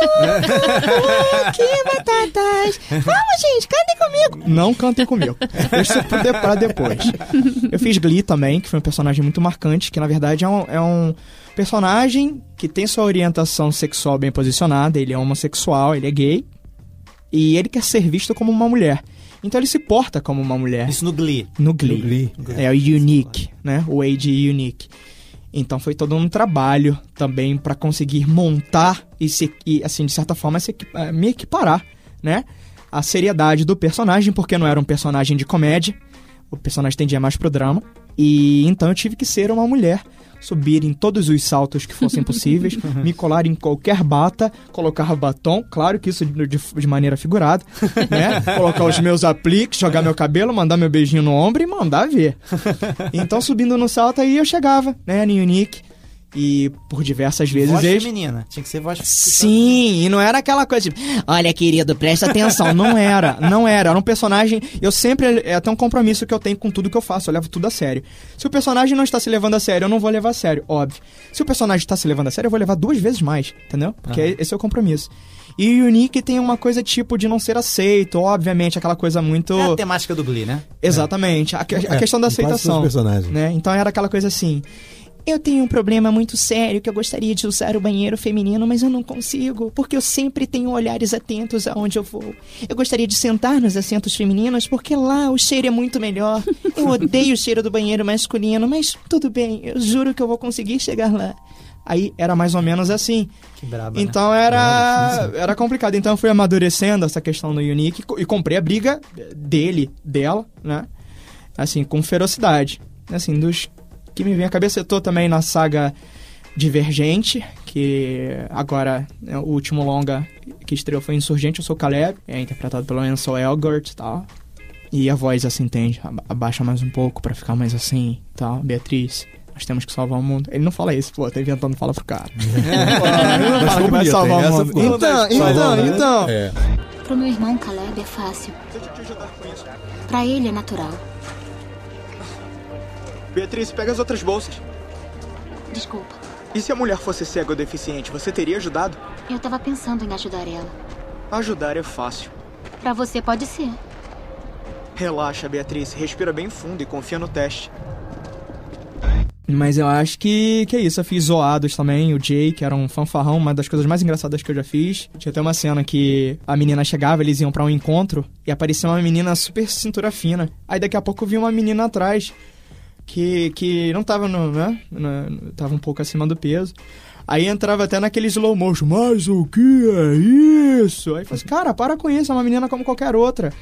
S14: que batatas. Vamos, gente, cantem comigo.
S6: Não cantem comigo. Isso pro de- pra depois. Eu fiz Glee também, que foi um personagem muito marcante, que na verdade é um, é um personagem que tem sua orientação sexual bem posicionada, ele é homossexual, ele é gay, e ele quer ser visto como uma mulher. Então ele se porta como uma mulher.
S3: Isso no Glee.
S6: No Glee. É o Unique, né? O Age Unique. Então foi todo um trabalho também pra conseguir montar e, se, e assim, de certa forma, se eh, me equiparar, né? A seriedade do personagem, porque não era um personagem de comédia. O personagem tendia mais pro drama. E então eu tive que ser uma mulher. Subir em todos os saltos que fossem possíveis, me colar em qualquer bata, colocar batom, claro que isso de, de- de maneira figurada, né? Colocar os meus apliques, jogar meu cabelo, mandar meu beijinho no ombro e mandar ver. Então, subindo no salto, aí eu chegava, né, no Unique. E por diversas vezes
S3: voz
S6: eles.
S3: feminina. Tinha que ser voz
S6: Sim, e não era aquela coisa tipo, olha, querido, presta atenção. Não era, não era. Era um personagem. Eu sempre. É até um compromisso que eu tenho com tudo que eu faço. Eu levo tudo a sério. Se o personagem não está se levando a sério, eu não vou levar a sério, óbvio. Se o personagem está se levando a sério, eu vou levar duas vezes mais, entendeu? Porque
S3: Aham.
S6: esse é o compromisso. E o Unique tem uma coisa tipo de não ser aceito, obviamente, aquela coisa muito.
S3: É a temática do Glee, né?
S6: Exatamente. A, que- a
S4: É,
S6: questão da
S4: em quase todos os
S6: aceitação.
S4: personagens.
S6: Né? Então era aquela coisa assim.
S14: Eu tenho um problema muito sério que eu gostaria de usar o banheiro feminino, mas eu não consigo, porque eu sempre tenho olhares atentos aonde eu vou. Eu gostaria de sentar nos assentos femininos, porque lá o cheiro é muito melhor. Eu odeio o cheiro do banheiro masculino, mas tudo bem, eu juro que eu vou conseguir chegar lá.
S6: Aí era mais ou menos assim.
S3: Que braba,
S6: Então
S3: né?
S6: era, era complicado. Então eu fui amadurecendo essa questão do Unique e e comprei a briga dele, dela, né? Assim, com ferocidade. Assim, dos que me vem à cabeça. Eu tô também na saga Divergente, que agora né, o último longa que estreou foi Insurgente, eu sou o Caleb, é interpretado pelo Ansel Elgort e tal. E a voz assim, entende? Aba- Abaixa mais um pouco pra ficar mais assim, tal. Beatriz, nós temos que salvar o mundo. Ele não fala isso, pô, tá inventando fala pro cara. Ele não fala que vai salvar o mundo. Então, então,
S4: mundo.
S6: então.
S4: É.
S10: Pro meu irmão Caleb é fácil. Pra ele é natural.
S15: Beatriz, pega as outras bolsas.
S10: Desculpa.
S15: E se a mulher fosse cega ou deficiente, você teria ajudado?
S10: Eu tava pensando em ajudar ela.
S15: Ajudar é fácil.
S10: Pra você pode ser.
S15: Relaxa, Beatriz. Respira bem fundo e confia no teste.
S6: Mas eu acho que, que é isso. Eu fiz Zoados também, o Jay, que era um fanfarrão, uma das coisas mais engraçadas que eu já fiz. Tinha até uma cena que a menina chegava, eles iam pra um encontro e aparecia uma menina super cintura fina. Aí daqui a pouco eu vi uma menina atrás que, que não tava no, né? tava um pouco acima do peso. Aí entrava até naquele slow motion, mas o que é isso? Aí falei assim, cara, para com isso, é uma menina como qualquer outra.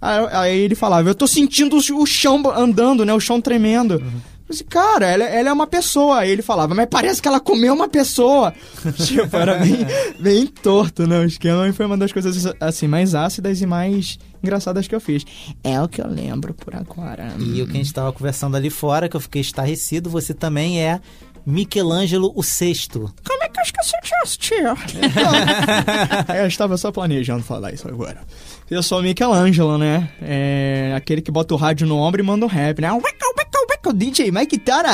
S6: Aí, aí ele falava, eu tô sentindo o chão andando, né? O chão tremendo. Eu disse, cara, ela, ela é uma pessoa. Aí ele falava, mas parece que ela comeu uma pessoa. tipo, era bem, bem torto, né? O esquema foi uma das coisas, assim, mais ácidas e mais engraçadas que eu fiz. É o que eu lembro por agora.
S3: E o que a gente tava conversando ali fora, que eu fiquei estarrecido, você também é Michelangelo o Sexto.
S6: Como é que eu esqueci disso, tio? eu estava só planejando falar isso agora. Eu sou o Michelangelo, né? É aquele que bota o rádio no ombro e manda um rap, né? Wicca, o DJ Mike tá na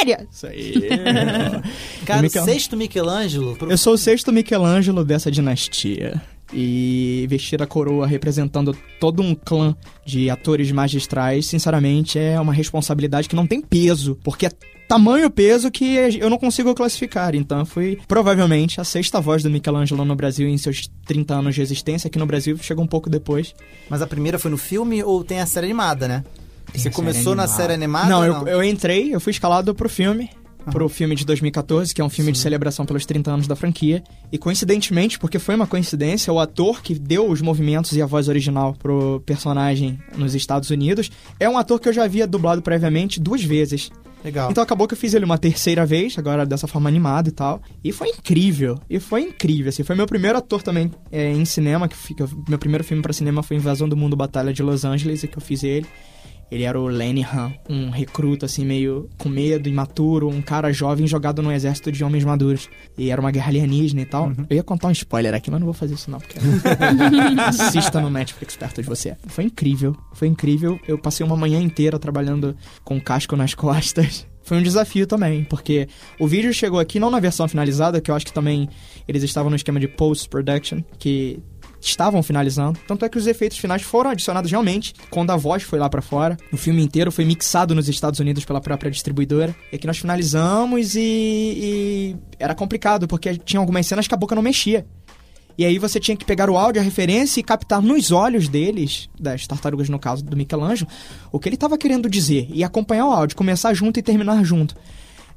S6: área! Isso aí.
S3: Cara,
S6: O Michel-
S3: sexto Michelangelo. pro-
S6: Eu sou o sexto Michelangelo dessa dinastia. E vestir a coroa representando todo um clã de atores magistrais, sinceramente, é uma responsabilidade que não tem peso. Porque é tamanho peso que eu não consigo classificar. Então fui provavelmente a sexta voz do Michelangelo no Brasil em seus 30 anos de existência. Aqui no Brasil chegou um pouco depois.
S3: Mas a primeira foi no filme ou tem a série animada, né? Você começou
S6: série
S3: na série animada?
S6: Não,
S3: ou
S6: eu, eu entrei, eu fui escalado pro filme. Pro filme de 2014, que é um filme de
S3: Sim.
S6: celebração pelos 30 anos da franquia. E coincidentemente, porque foi uma coincidência, o ator que deu os movimentos e a voz original pro personagem nos Estados Unidos é um ator que eu já havia dublado previamente duas vezes.
S3: Legal.
S6: Então acabou que eu fiz ele uma terceira vez, agora dessa forma animada e tal. E foi incrível. E foi incrível, assim. Foi meu primeiro ator também é, em cinema, que fica. Meu primeiro filme pra cinema foi Invasão do Mundo Batalha de Los Angeles, e que eu fiz ele. Ele era o Lenny Han, um recruta, assim, meio com medo, imaturo, um cara jovem jogado num exército de homens maduros. E era uma guerra alienígena e tal. Eu ia contar um spoiler aqui, mas não vou fazer isso não, porque... Assista no Netflix perto de você. Foi incrível, foi incrível. Eu passei uma manhã inteira trabalhando com casco nas costas. Foi um desafio também, porque o vídeo chegou aqui não na versão finalizada, que eu acho que também eles estavam no esquema de post-production, que estavam finalizando. Tanto é que os efeitos finais foram adicionados realmente quando a voz foi lá pra fora. O filme inteiro foi mixado nos Estados Unidos pela própria distribuidora. E aqui nós finalizamos e, e era complicado, porque tinha algumas cenas que a boca não mexia. E aí você tinha que pegar o áudio, a referência e captar nos olhos deles, das tartarugas no caso do Michelangelo, o que ele estava querendo dizer e acompanhar o áudio, começar junto e terminar junto.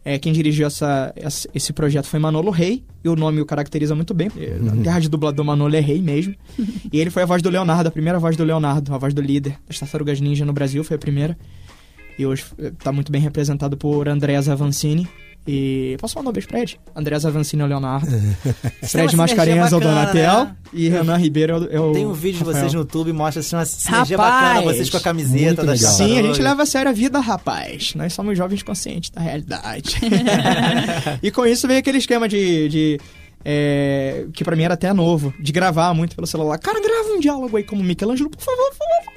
S6: É, quem dirigiu essa, essa- esse projeto foi Manolo Rey, e o nome o caracteriza muito bem. É, Na terra de dublador, Manolo é rei mesmo. e ele foi a voz do Leonardo, a primeira voz do Leonardo, a voz do líder das Tartarugas Ninja no Brasil, foi a primeira. E hoje eh, tá muito bem representado por Andrea Avancini. E posso mandar um beijo pra ele? Andrea Avancini é o Leonardo. Fred
S3: uma
S6: Mascarenhas é o Donatel.
S3: né?
S6: E Renan Ribeiro é o, é o
S3: Tem um vídeo de
S6: Rafael.
S3: vocês no YouTube, mostra assim, uma sinergia
S6: Rapaz!
S3: bacana, vocês com a camiseta da
S6: Sim, a gente leva a sério a vida, rapaz. Nós somos jovens conscientes da realidade. e com isso veio aquele esquema de. de, é, que pra mim era até novo, de gravar muito pelo celular. Cara, grava um diálogo aí como Michelangelo, por favor, por favor.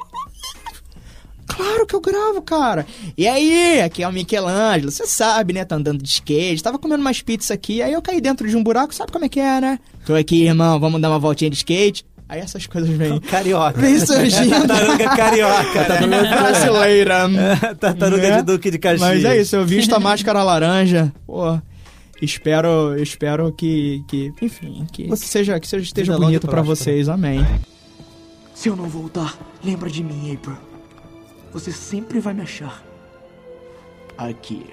S6: Claro que eu gravo, cara. E aí, aqui é o Michelangelo, você sabe, né? Tá andando de skate, tava comendo umas pizzas aqui, aí eu caí dentro de um buraco, sabe como é que é, né? Tô aqui, irmão, vamos dar uma voltinha de skate. Aí essas coisas vêm.
S3: Carioca.
S6: Vem surgindo.
S3: Tartaruga carioca.
S6: Tartaruga brasileira.
S3: Tartaruga de Duque de Caxias.
S6: Mas é isso, eu visto a máscara laranja. Pô, espero, espero que, que enfim, que, que seja, que seja, esteja bonito pra
S15: próspera.
S6: vocês. Amém.
S15: Se eu não voltar, lembra de mim, April. Você sempre vai me achar. Aqui.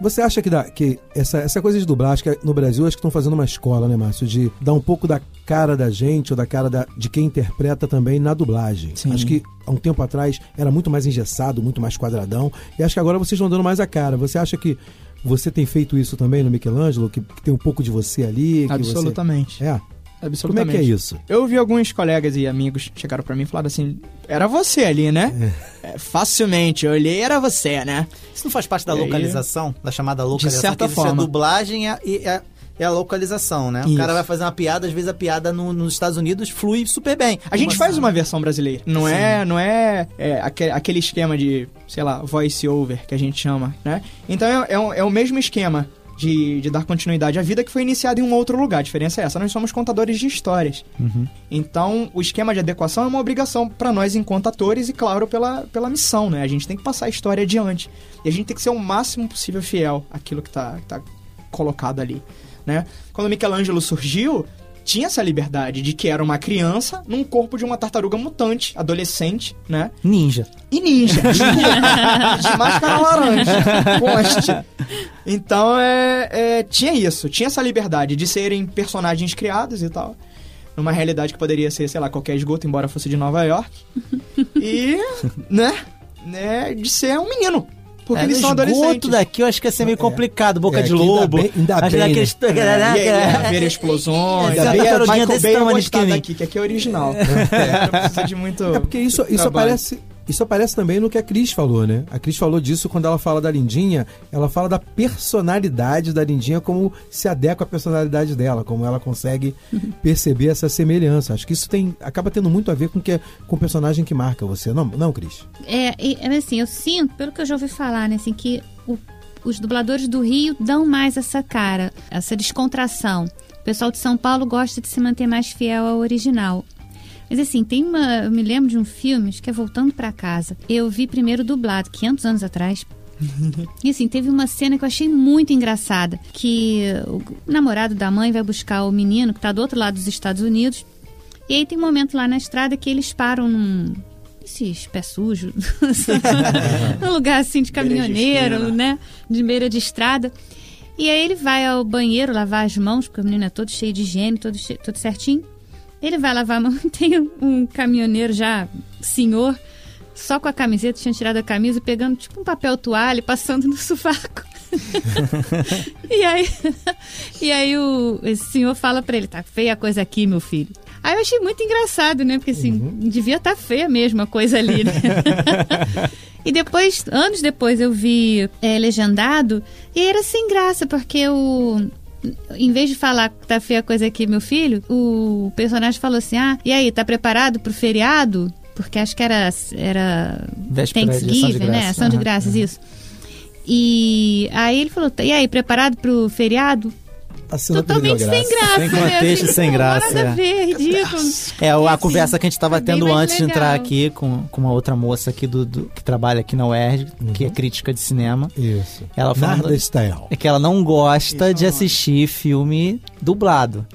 S4: Você acha que, dá, que essa, essa coisa de dublagem, que no Brasil acho que estão fazendo uma escola, né, Márcio? De dar um pouco da cara da gente ou da cara da, de quem interpreta também na dublagem.
S6: Sim.
S4: Acho que há um tempo atrás era muito mais engessado, muito mais quadradão. E acho que agora vocês estão dando mais a cara. Você acha que você tem feito isso também no Michelangelo? Que, que tem um pouco de você ali?
S6: Absolutamente.
S4: Você... É.
S6: Absolutamente.
S4: Como é que é isso?
S6: Eu vi alguns colegas e amigos chegaram pra mim e falaram assim: era você ali, né? É, facilmente, eu olhei era você, né?
S3: Isso não faz parte da
S6: E aí-
S3: localização? Da chamada localização?
S6: certa
S3: que existe
S6: forma.
S3: A dublagem é, e é, é a localização, né? O
S6: Isso.
S3: cara vai fazer uma piada, às vezes a piada no- nos Estados Unidos flui super bem.
S6: A gente
S3: Como
S6: faz
S3: assim?
S6: uma versão brasileira. Não
S3: Sim.
S6: é, não é, é, aque- aquele esquema de, sei lá, voice over que a gente chama, né? Então é, é, o- é o mesmo esquema de, de dar continuidade à vida que foi iniciado em um outro lugar. A diferença é essa, nós somos contadores de histórias. Então, o esquema de adequação é uma obrigação para nós enquanto atores e, claro, pela, pela missão, né? A gente tem que passar a história adiante. E a gente tem que ser o máximo possível fiel àquilo que tá, que tá colocado ali, né? Quando Michelangelo surgiu, tinha essa liberdade de que era uma criança num corpo de uma tartaruga mutante, adolescente, né?
S3: Ninja.
S6: E ninja. de máscara laranja. Poste. Então, é, é, tinha isso. Tinha essa liberdade de serem personagens criados e tal. numa realidade que poderia ser, sei lá, qualquer esgoto, embora fosse de Nova York. e, né, né, de ser um menino. Porque
S3: É,
S6: eles são adolescentes.
S3: daqui eu acho que ia ser meio complicado, boca
S4: É,
S3: de
S4: que ainda
S3: lobo.
S4: bem- ainda
S3: Acho
S4: bem,
S3: daqueles-
S6: É, e aí ia haver explosões.
S3: Ainda bem a
S6: a
S3: tartaruguinha
S6: Michael
S3: desse
S6: Bay
S3: tamanho, pequenininho.
S6: daqui, que aqui é original. É, não precisa de muito
S4: É porque isso, isso, aparece, isso aparece também no que a Cris falou, né? A Cris falou disso quando ela fala da Lindinha, ela fala da personalidade da Lindinha, como se adequa à personalidade dela, como ela consegue perceber essa semelhança. Acho que isso tem, acaba tendo muito a ver com, que, com o personagem que marca você. Não, não Cris?
S11: É, é assim, eu sinto, pelo que eu já ouvi falar, né, assim, que o- os dubladores do Rio dão mais essa cara, essa descontração. O pessoal de São Paulo gosta de se manter mais fiel ao original. Mas assim, tem uma. Eu me lembro de um filme, acho que é Voltando pra Casa. Eu vi primeiro dublado, 500 anos atrás. E assim, teve uma cena que eu achei muito engraçada. Que o namorado da mãe vai buscar o menino que tá do outro lado dos Estados Unidos. E aí tem um momento lá na estrada que eles param num. Esses pé sujo. num lugar assim de
S16: de
S11: caminhoneiro,
S16: esquina.
S11: né? De beira de estrada. E aí ele vai ao banheiro lavar as mãos, porque o menino é todo cheio de higiene, todo, che- todo certinho. Ele vai lavar a mão tem um, caminhoneiro já, senhor, só com a camiseta, tinha tirado a camisa, pegando tipo um papel toalha, e passando no sovaco. e aí, e aí o, esse senhor fala pra ele, tá feia a coisa aqui, meu filho. Aí eu achei muito engraçado, né? Porque assim, devia estar feia mesmo a coisa ali, né? E depois, anos depois, eu vi é, legendado e era sem graça, porque o. Em vez de falar que tá feia a coisa aqui, meu filho, o personagem falou assim: Ah, e aí, tá preparado pro feriado? Porque acho que era, era
S3: Véspera de ação de
S11: Thanksgiving, né?
S3: graças.
S11: Ação de
S3: Aham,
S11: graças,
S3: aham.
S11: isso. E aí ele falou: E aí, preparado pro feriado?
S4: Assina
S11: Totalmente sem graça,
S3: Sem
S11: né?
S3: contexto, sem graça,
S11: Nada a
S3: é.
S11: ver, ridículo.
S3: É, a
S11: assim,
S3: conversa que a gente estava
S11: bem
S3: tendo antes de entrar aqui com, com uma outra moça aqui do, do- que trabalha aqui na UERJ, que é crítica de cinema.
S4: Isso.
S3: Ela
S4: Narda Style.
S3: é que ela não gosta de assistir filme dublado.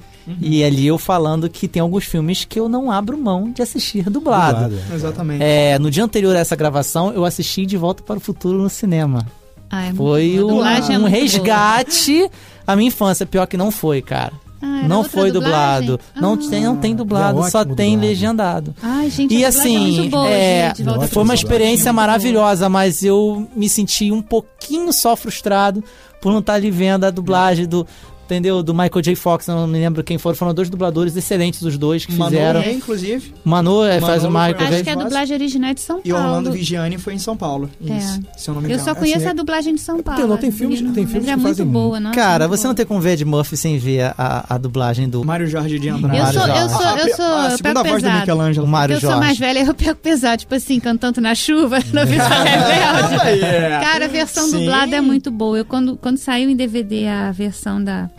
S3: E ali eu falando que tem alguns filmes que eu não abro mão de assistir dublado.
S4: Dublado,
S6: Exatamente.
S3: É, no dia anterior a essa gravação, eu assisti De Volta para o Futuro no cinema.
S11: Ah, é
S3: Foi um,
S11: é
S3: um
S11: muito boa.
S3: À minha infância. Pior que não foi, cara.
S11: Ah,
S3: não foi
S11: dublagem?
S3: dublado. Não, tem, não tem dublado,
S4: é
S3: só tem
S4: dublado.
S3: legendado.
S11: Ai, gente,
S3: E
S11: a é
S3: assim,
S11: muito boa,
S3: é,
S11: gente,
S3: foi uma experiência maravilhosa, mas eu me senti um pouquinho só frustrado por não estar ali vendo a dublagem do. Entendeu? Do Michael J. Fox, não me lembro quem foram. Foram dois dubladores excelentes, os dois que
S6: Manu
S3: fizeram.
S6: é, inclusive.
S3: Manu é, faz o
S6: Manolo
S3: Michael
S11: Acho que a
S6: Fox.
S11: dublagem original é de São
S6: E Orlando
S11: Paulo.
S6: Vigiani foi em São Paulo. Isso,
S11: É.
S6: se eu não me
S11: Eu
S6: engano.
S11: só conheço
S6: Assim,
S11: a dublagem de São Paulo.
S4: não, tem filmes-
S11: Menino,
S4: tem
S11: mas
S4: filmes
S11: é
S4: que
S11: muito
S4: fazem-
S11: boa, nossa,
S3: Cara,
S11: muito
S3: você não tem como ver Ed Murphy sem ver a, a dublagem do.
S6: Mário Jorge de Andrade.
S11: Eu sou, eu sou,
S6: Jorge.
S11: eu sou,
S6: A
S11: eu
S6: segunda voz do. Michelangelo.
S3: O Mário
S11: eu sou
S3: Jorge.
S11: mais velha, eu pego pesado, tipo assim, cantando na chuva, no Vista Rebelde.
S6: Ah, yeah.
S11: Cara, a versão
S6: Sim.
S11: dublada é muito boa. Eu, quando, quando saiu em DVD a versão da.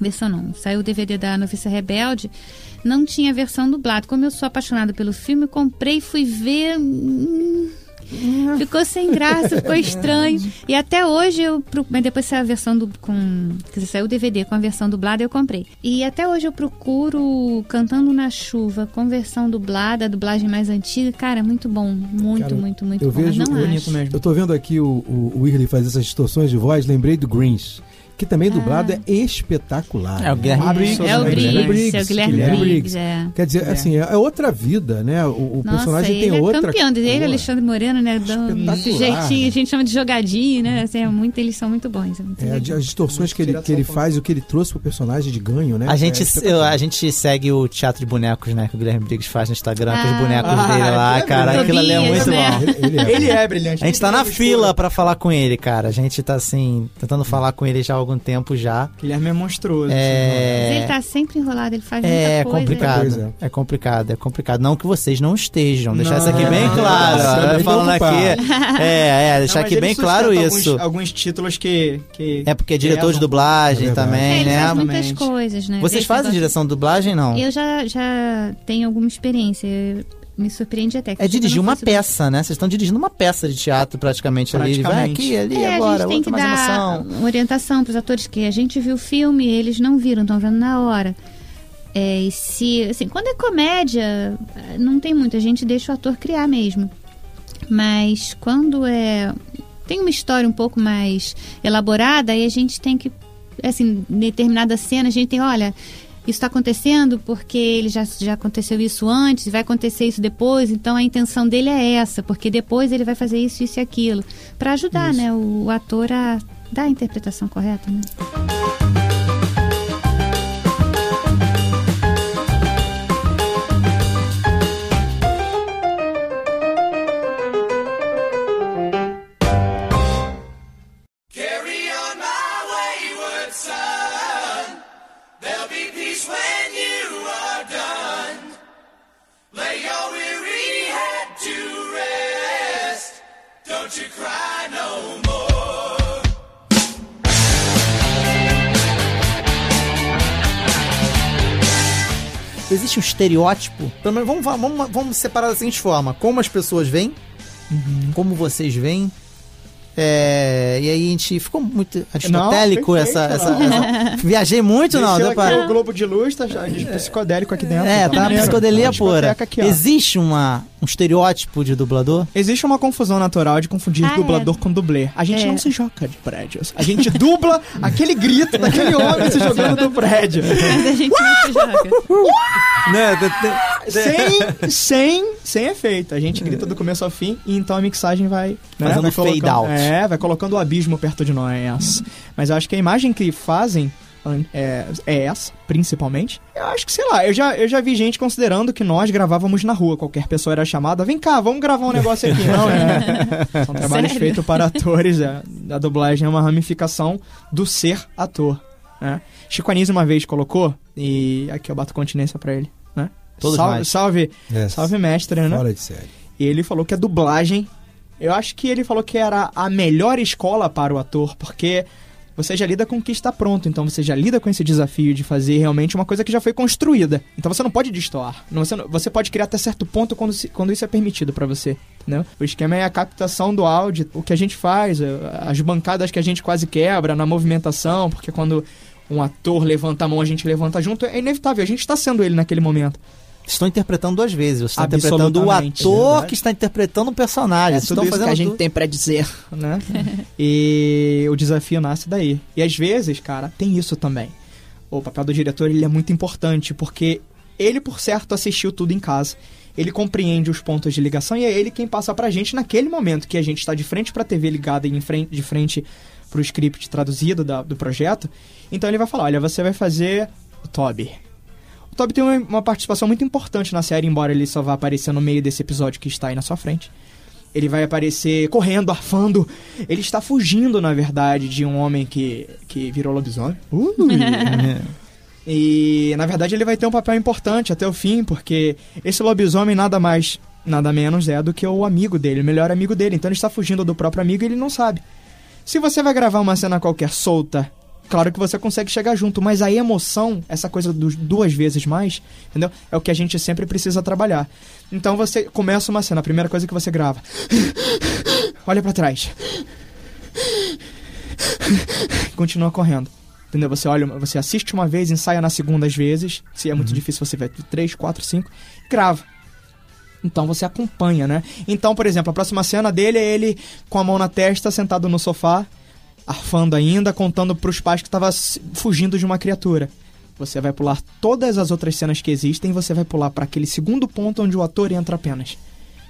S11: Versão não, saiu o DVD da Noviça Rebelde, não tinha versão dublada. Como eu sou apaixonada pelo filme, eu comprei e fui ver. hum, Ficou sem graça, ficou estranho. E até hoje eu. Mas depois saiu a versão do. Com, quer dizer, saiu o DVD com a versão dublada eu comprei. E até hoje eu procuro Cantando na Chuva com versão dublada, a dublagem mais antiga. Cara, muito bom. Muito,
S4: Cara,
S11: muito, muito
S4: eu
S11: bom.
S4: vejo
S6: bonito
S11: acho.
S6: mesmo.
S4: Eu tô vendo aqui o, o, o Whirley fazer essas distorções de voz, lembrei do Greens, que também dublado é espetacular.
S3: É o Guilherme
S11: É,
S3: Briggs.
S11: é o
S4: né?
S11: Briggs, é o Guilherme Briggs, é.
S4: Quer dizer, assim, é, é outra vida, né? O, o
S11: Nossa,
S4: personagem
S11: ele
S4: tem
S11: é
S4: outra.
S11: campeão dele, ele,
S4: cor.
S11: Alexandre Moreno, né? Dando esse jeitinho, a gente chama de jogadinho, né? Assim, é muito, eles são muito bons. É muito
S4: É, as distorções que ele, que ele faz, o que ele trouxe pro personagem de ganho, né?
S3: A gente,
S4: É
S3: eu- a gente segue o teatro de bonecos, né? Que o Guilherme Briggs faz no Instagram com
S11: Ah.
S3: os bonecos
S6: Ah,
S3: dele lá,
S6: é
S3: cara. Aquilo ali é muito
S11: né?
S3: bom.
S4: Ele, ele é.
S6: Ele é brilhante.
S3: A gente tá na fila pra falar com ele, cara. A gente tá assim, tentando falar com ele já há algum tempo já.
S6: Guilherme é monstruoso. assim,
S11: Mas ele
S3: É,
S11: tá sempre enrolado, ele faz
S3: é
S11: muita coisa.
S3: complicado.
S4: coisa.
S3: É complicado, é complicado. Não que vocês não estejam. Deixar isso aqui bem
S6: Não.
S3: claro. Ó,
S4: bem
S3: falando aqui. É, é,
S6: Não,
S3: deixar
S6: mas
S3: aqui bem claro
S6: alguns-
S3: isso.
S6: Alguns títulos que. que
S3: É porque é diretor de dublagem
S4: É.
S11: É,
S3: também,
S11: ele
S3: né?
S11: faz muitas coisas, né?
S3: Vocês
S11: Esse
S3: fazem
S11: negócio-
S3: direção de dublagem, não?
S11: Eu já, já tenho alguma experiência. Me surpreende até. que
S3: É dirigir uma peça, né? Vocês estão dirigindo uma peça de teatro praticamente, ali. Ele vai
S6: Praticamente.
S3: aqui, ali,
S11: É,
S3: agora,
S11: a gente tem
S3: outra
S11: que dar
S3: emoção.
S11: orientação para os atores que a gente viu o filme, eles não viram, estão vendo na hora. É, e se, assim, quando é comédia, não tem muito, a gente deixa o ator criar mesmo. Mas quando é tem uma história um pouco mais elaborada, aí a gente tem que assim, determinada cena, a gente tem, olha, isso está acontecendo porque ele já, já aconteceu isso antes, vai acontecer isso depois, então a intenção dele é essa, porque depois ele vai fazer isso, isso e aquilo. Para ajudar, né, o, o ator a dar a interpretação correta, né?
S3: Estereótipo. Pelo menos, vamos, vamos, vamos separar da seguinte forma: como as pessoas veem, como vocês veem. É, e aí a gente ficou muito aristotélico
S6: Não,
S3: essa, essa-
S6: não.
S3: essa- Viajei muito, não. Deu pra...
S6: o globo de luz, tá já de psicodélico aqui dentro.
S3: É, tá na
S6: maneiro.
S3: psicodelia pura.
S6: aqui.
S3: Existe uma, um estereótipo de dublador?
S6: Existe uma confusão natural de confundir
S11: Ah,
S6: dublador com dublê. A gente
S11: É.
S6: não se joga de prédios. A gente dubla aquele grito daquele homem se jogando do prédio.
S11: Mas a gente não se joga.
S3: Né?
S6: sem, sem, sem efeito. A gente grita do começo ao fim e então a mixagem vai. né,
S3: Fazendo fade out.
S6: É, vai colocando o abismo perto de nós. Mas eu acho que a imagem que fazem é, é essa, principalmente. Eu acho que, sei lá, eu já, eu já vi gente considerando que nós gravávamos na rua. Qualquer pessoa era chamada, vem cá, vamos gravar um negócio aqui. Não, é. São trabalhos
S11: Sério?
S6: feitos para atores. é. A dublagem é uma ramificação do ser ator. Né? Chico Anísio uma vez colocou, e aqui eu bato continência pra ele. Né?
S3: Todos
S6: salve, salve,
S4: É,
S6: salve mestre, né?
S4: Fora de série.
S6: E ele falou que a dublagem. Eu acho que ele falou que era a melhor escola para o ator, porque você já lida com o que está pronto, então você já lida com esse desafio de fazer realmente uma coisa que já foi construída. Então você não pode destoar. Você, você pode criar até certo ponto quando, quando isso é permitido para você. Entendeu? O esquema é a captação do áudio, o que a gente faz, eh, as bancadas que a gente quase quebra na movimentação, porque quando um ator levanta a mão, a gente levanta junto, é inevitável, a gente está sendo ele naquele momento.
S3: Estão interpretando duas vezes. Você está interpretando o ator que está interpretando o personagem.
S6: É
S3: Vocês estão
S6: isso que
S3: fazendo
S6: a gente
S3: tudo.
S6: tem pra dizer, né? e o desafio nasce daí. E às vezes, cara, tem isso também. O papel do diretor ele é muito importante, porque ele, por certo, assistiu tudo em casa. Ele compreende os pontos de ligação e é ele quem passa pra gente naquele momento que a gente está de frente pra TV ligada e em frente, de frente pro script traduzido da- do projeto. Então ele vai falar: olha, você vai fazer o Toby. O Toby tem uma, uma participação muito importante na série, embora ele só vá aparecer no meio desse episódio que está aí na sua frente. Ele vai aparecer correndo, arfando. Ele está fugindo, na verdade, de um homem que, que virou lobisomem. Ui. e, na verdade, ele vai ter um papel importante até o fim, porque esse lobisomem nada mais, nada menos é do que o amigo dele, o melhor amigo dele. Então ele está fugindo do próprio amigo e ele não sabe. Se você vai gravar uma cena qualquer solta, claro que você consegue chegar junto, mas a emoção, essa coisa dos duas vezes mais, entendeu? É o que a gente sempre precisa trabalhar. Então você começa uma cena, a primeira coisa que você grava. Olha pra trás. Continua correndo. Entendeu? Você olha, você assiste uma vez, ensaia na segunda às vezes. Se é muito difícil, você vai três, quatro, cinco, grava. Então você acompanha, né? Então, por exemplo, a próxima cena dele é ele com a mão na testa, sentado no sofá, arfando ainda, contando pros pais que tava s- fugindo de uma criatura. Você vai pular todas as outras cenas que existem e você vai pular para aquele segundo ponto onde o ator entra apenas.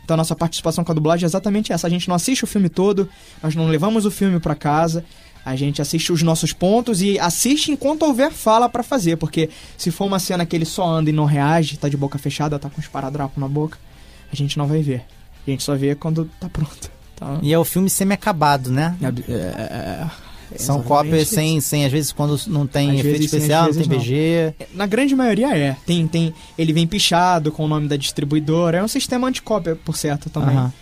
S6: Então nossa participação com a dublagem é exatamente essa. A gente não assiste o filme todo, nós não levamos o filme para casa, a gente assiste os nossos pontos e assiste enquanto houver fala para fazer, porque se for uma cena que ele só anda e não reage, tá de boca fechada, tá com os paradrapos na boca, a gente não vai ver. A gente só vê quando tá pronto. Tá?
S3: E é o filme semi-acabado, né?
S6: É,
S3: São
S6: exatamente
S3: cópias
S6: isso.
S3: sem, sem, às vezes, quando não tem
S6: Às
S3: efeito
S6: vezes sim,
S3: especial, não
S6: vezes
S3: tem
S6: não.
S3: BG.
S6: Na grande maioria é. Tem, tem, ele vem pichado com o nome da distribuidora. É um sistema anticópia, por certo, também.
S3: Aham.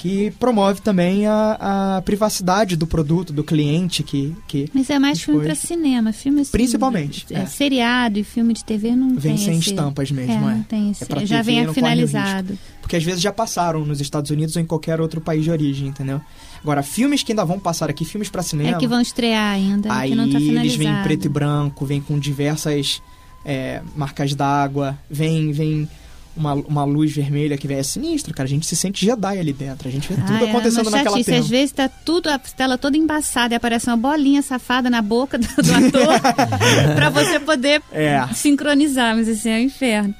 S6: Que promove também a, a privacidade do produto, do cliente que. que
S11: Mas é mais filme pra
S6: depois-
S11: cinema, filme assim,
S6: Principalmente,
S11: é,
S6: é.
S11: seriado e filme de TV não
S6: Vem
S11: tem
S6: sem
S11: esse-
S6: estampas mesmo, é.
S11: não tem esse,
S6: É
S11: já vem finalizado.
S6: Porque às vezes já passaram nos Estados Unidos ou em qualquer outro país de origem, entendeu? Agora, filmes que ainda vão passar aqui, filmes pra cinema.
S11: É que vão estrear ainda,
S6: Aí
S11: que não tá
S6: eles
S11: finalizado.
S6: vêm em preto e branco, vem com diversas é, marcas d'água, vem, vem uma, uma luz vermelha que vem é sinistro, cara. A gente se sente Jedi ali dentro. A gente vê tudo
S11: Ah, é
S6: acontecendo
S11: uma
S6: naquela tela.
S11: Às vezes tá tudo, a tela toda embaçada e aparece uma bolinha safada na boca do, do ator pra você poder
S6: É.
S11: sincronizar, mas assim, é um inferno.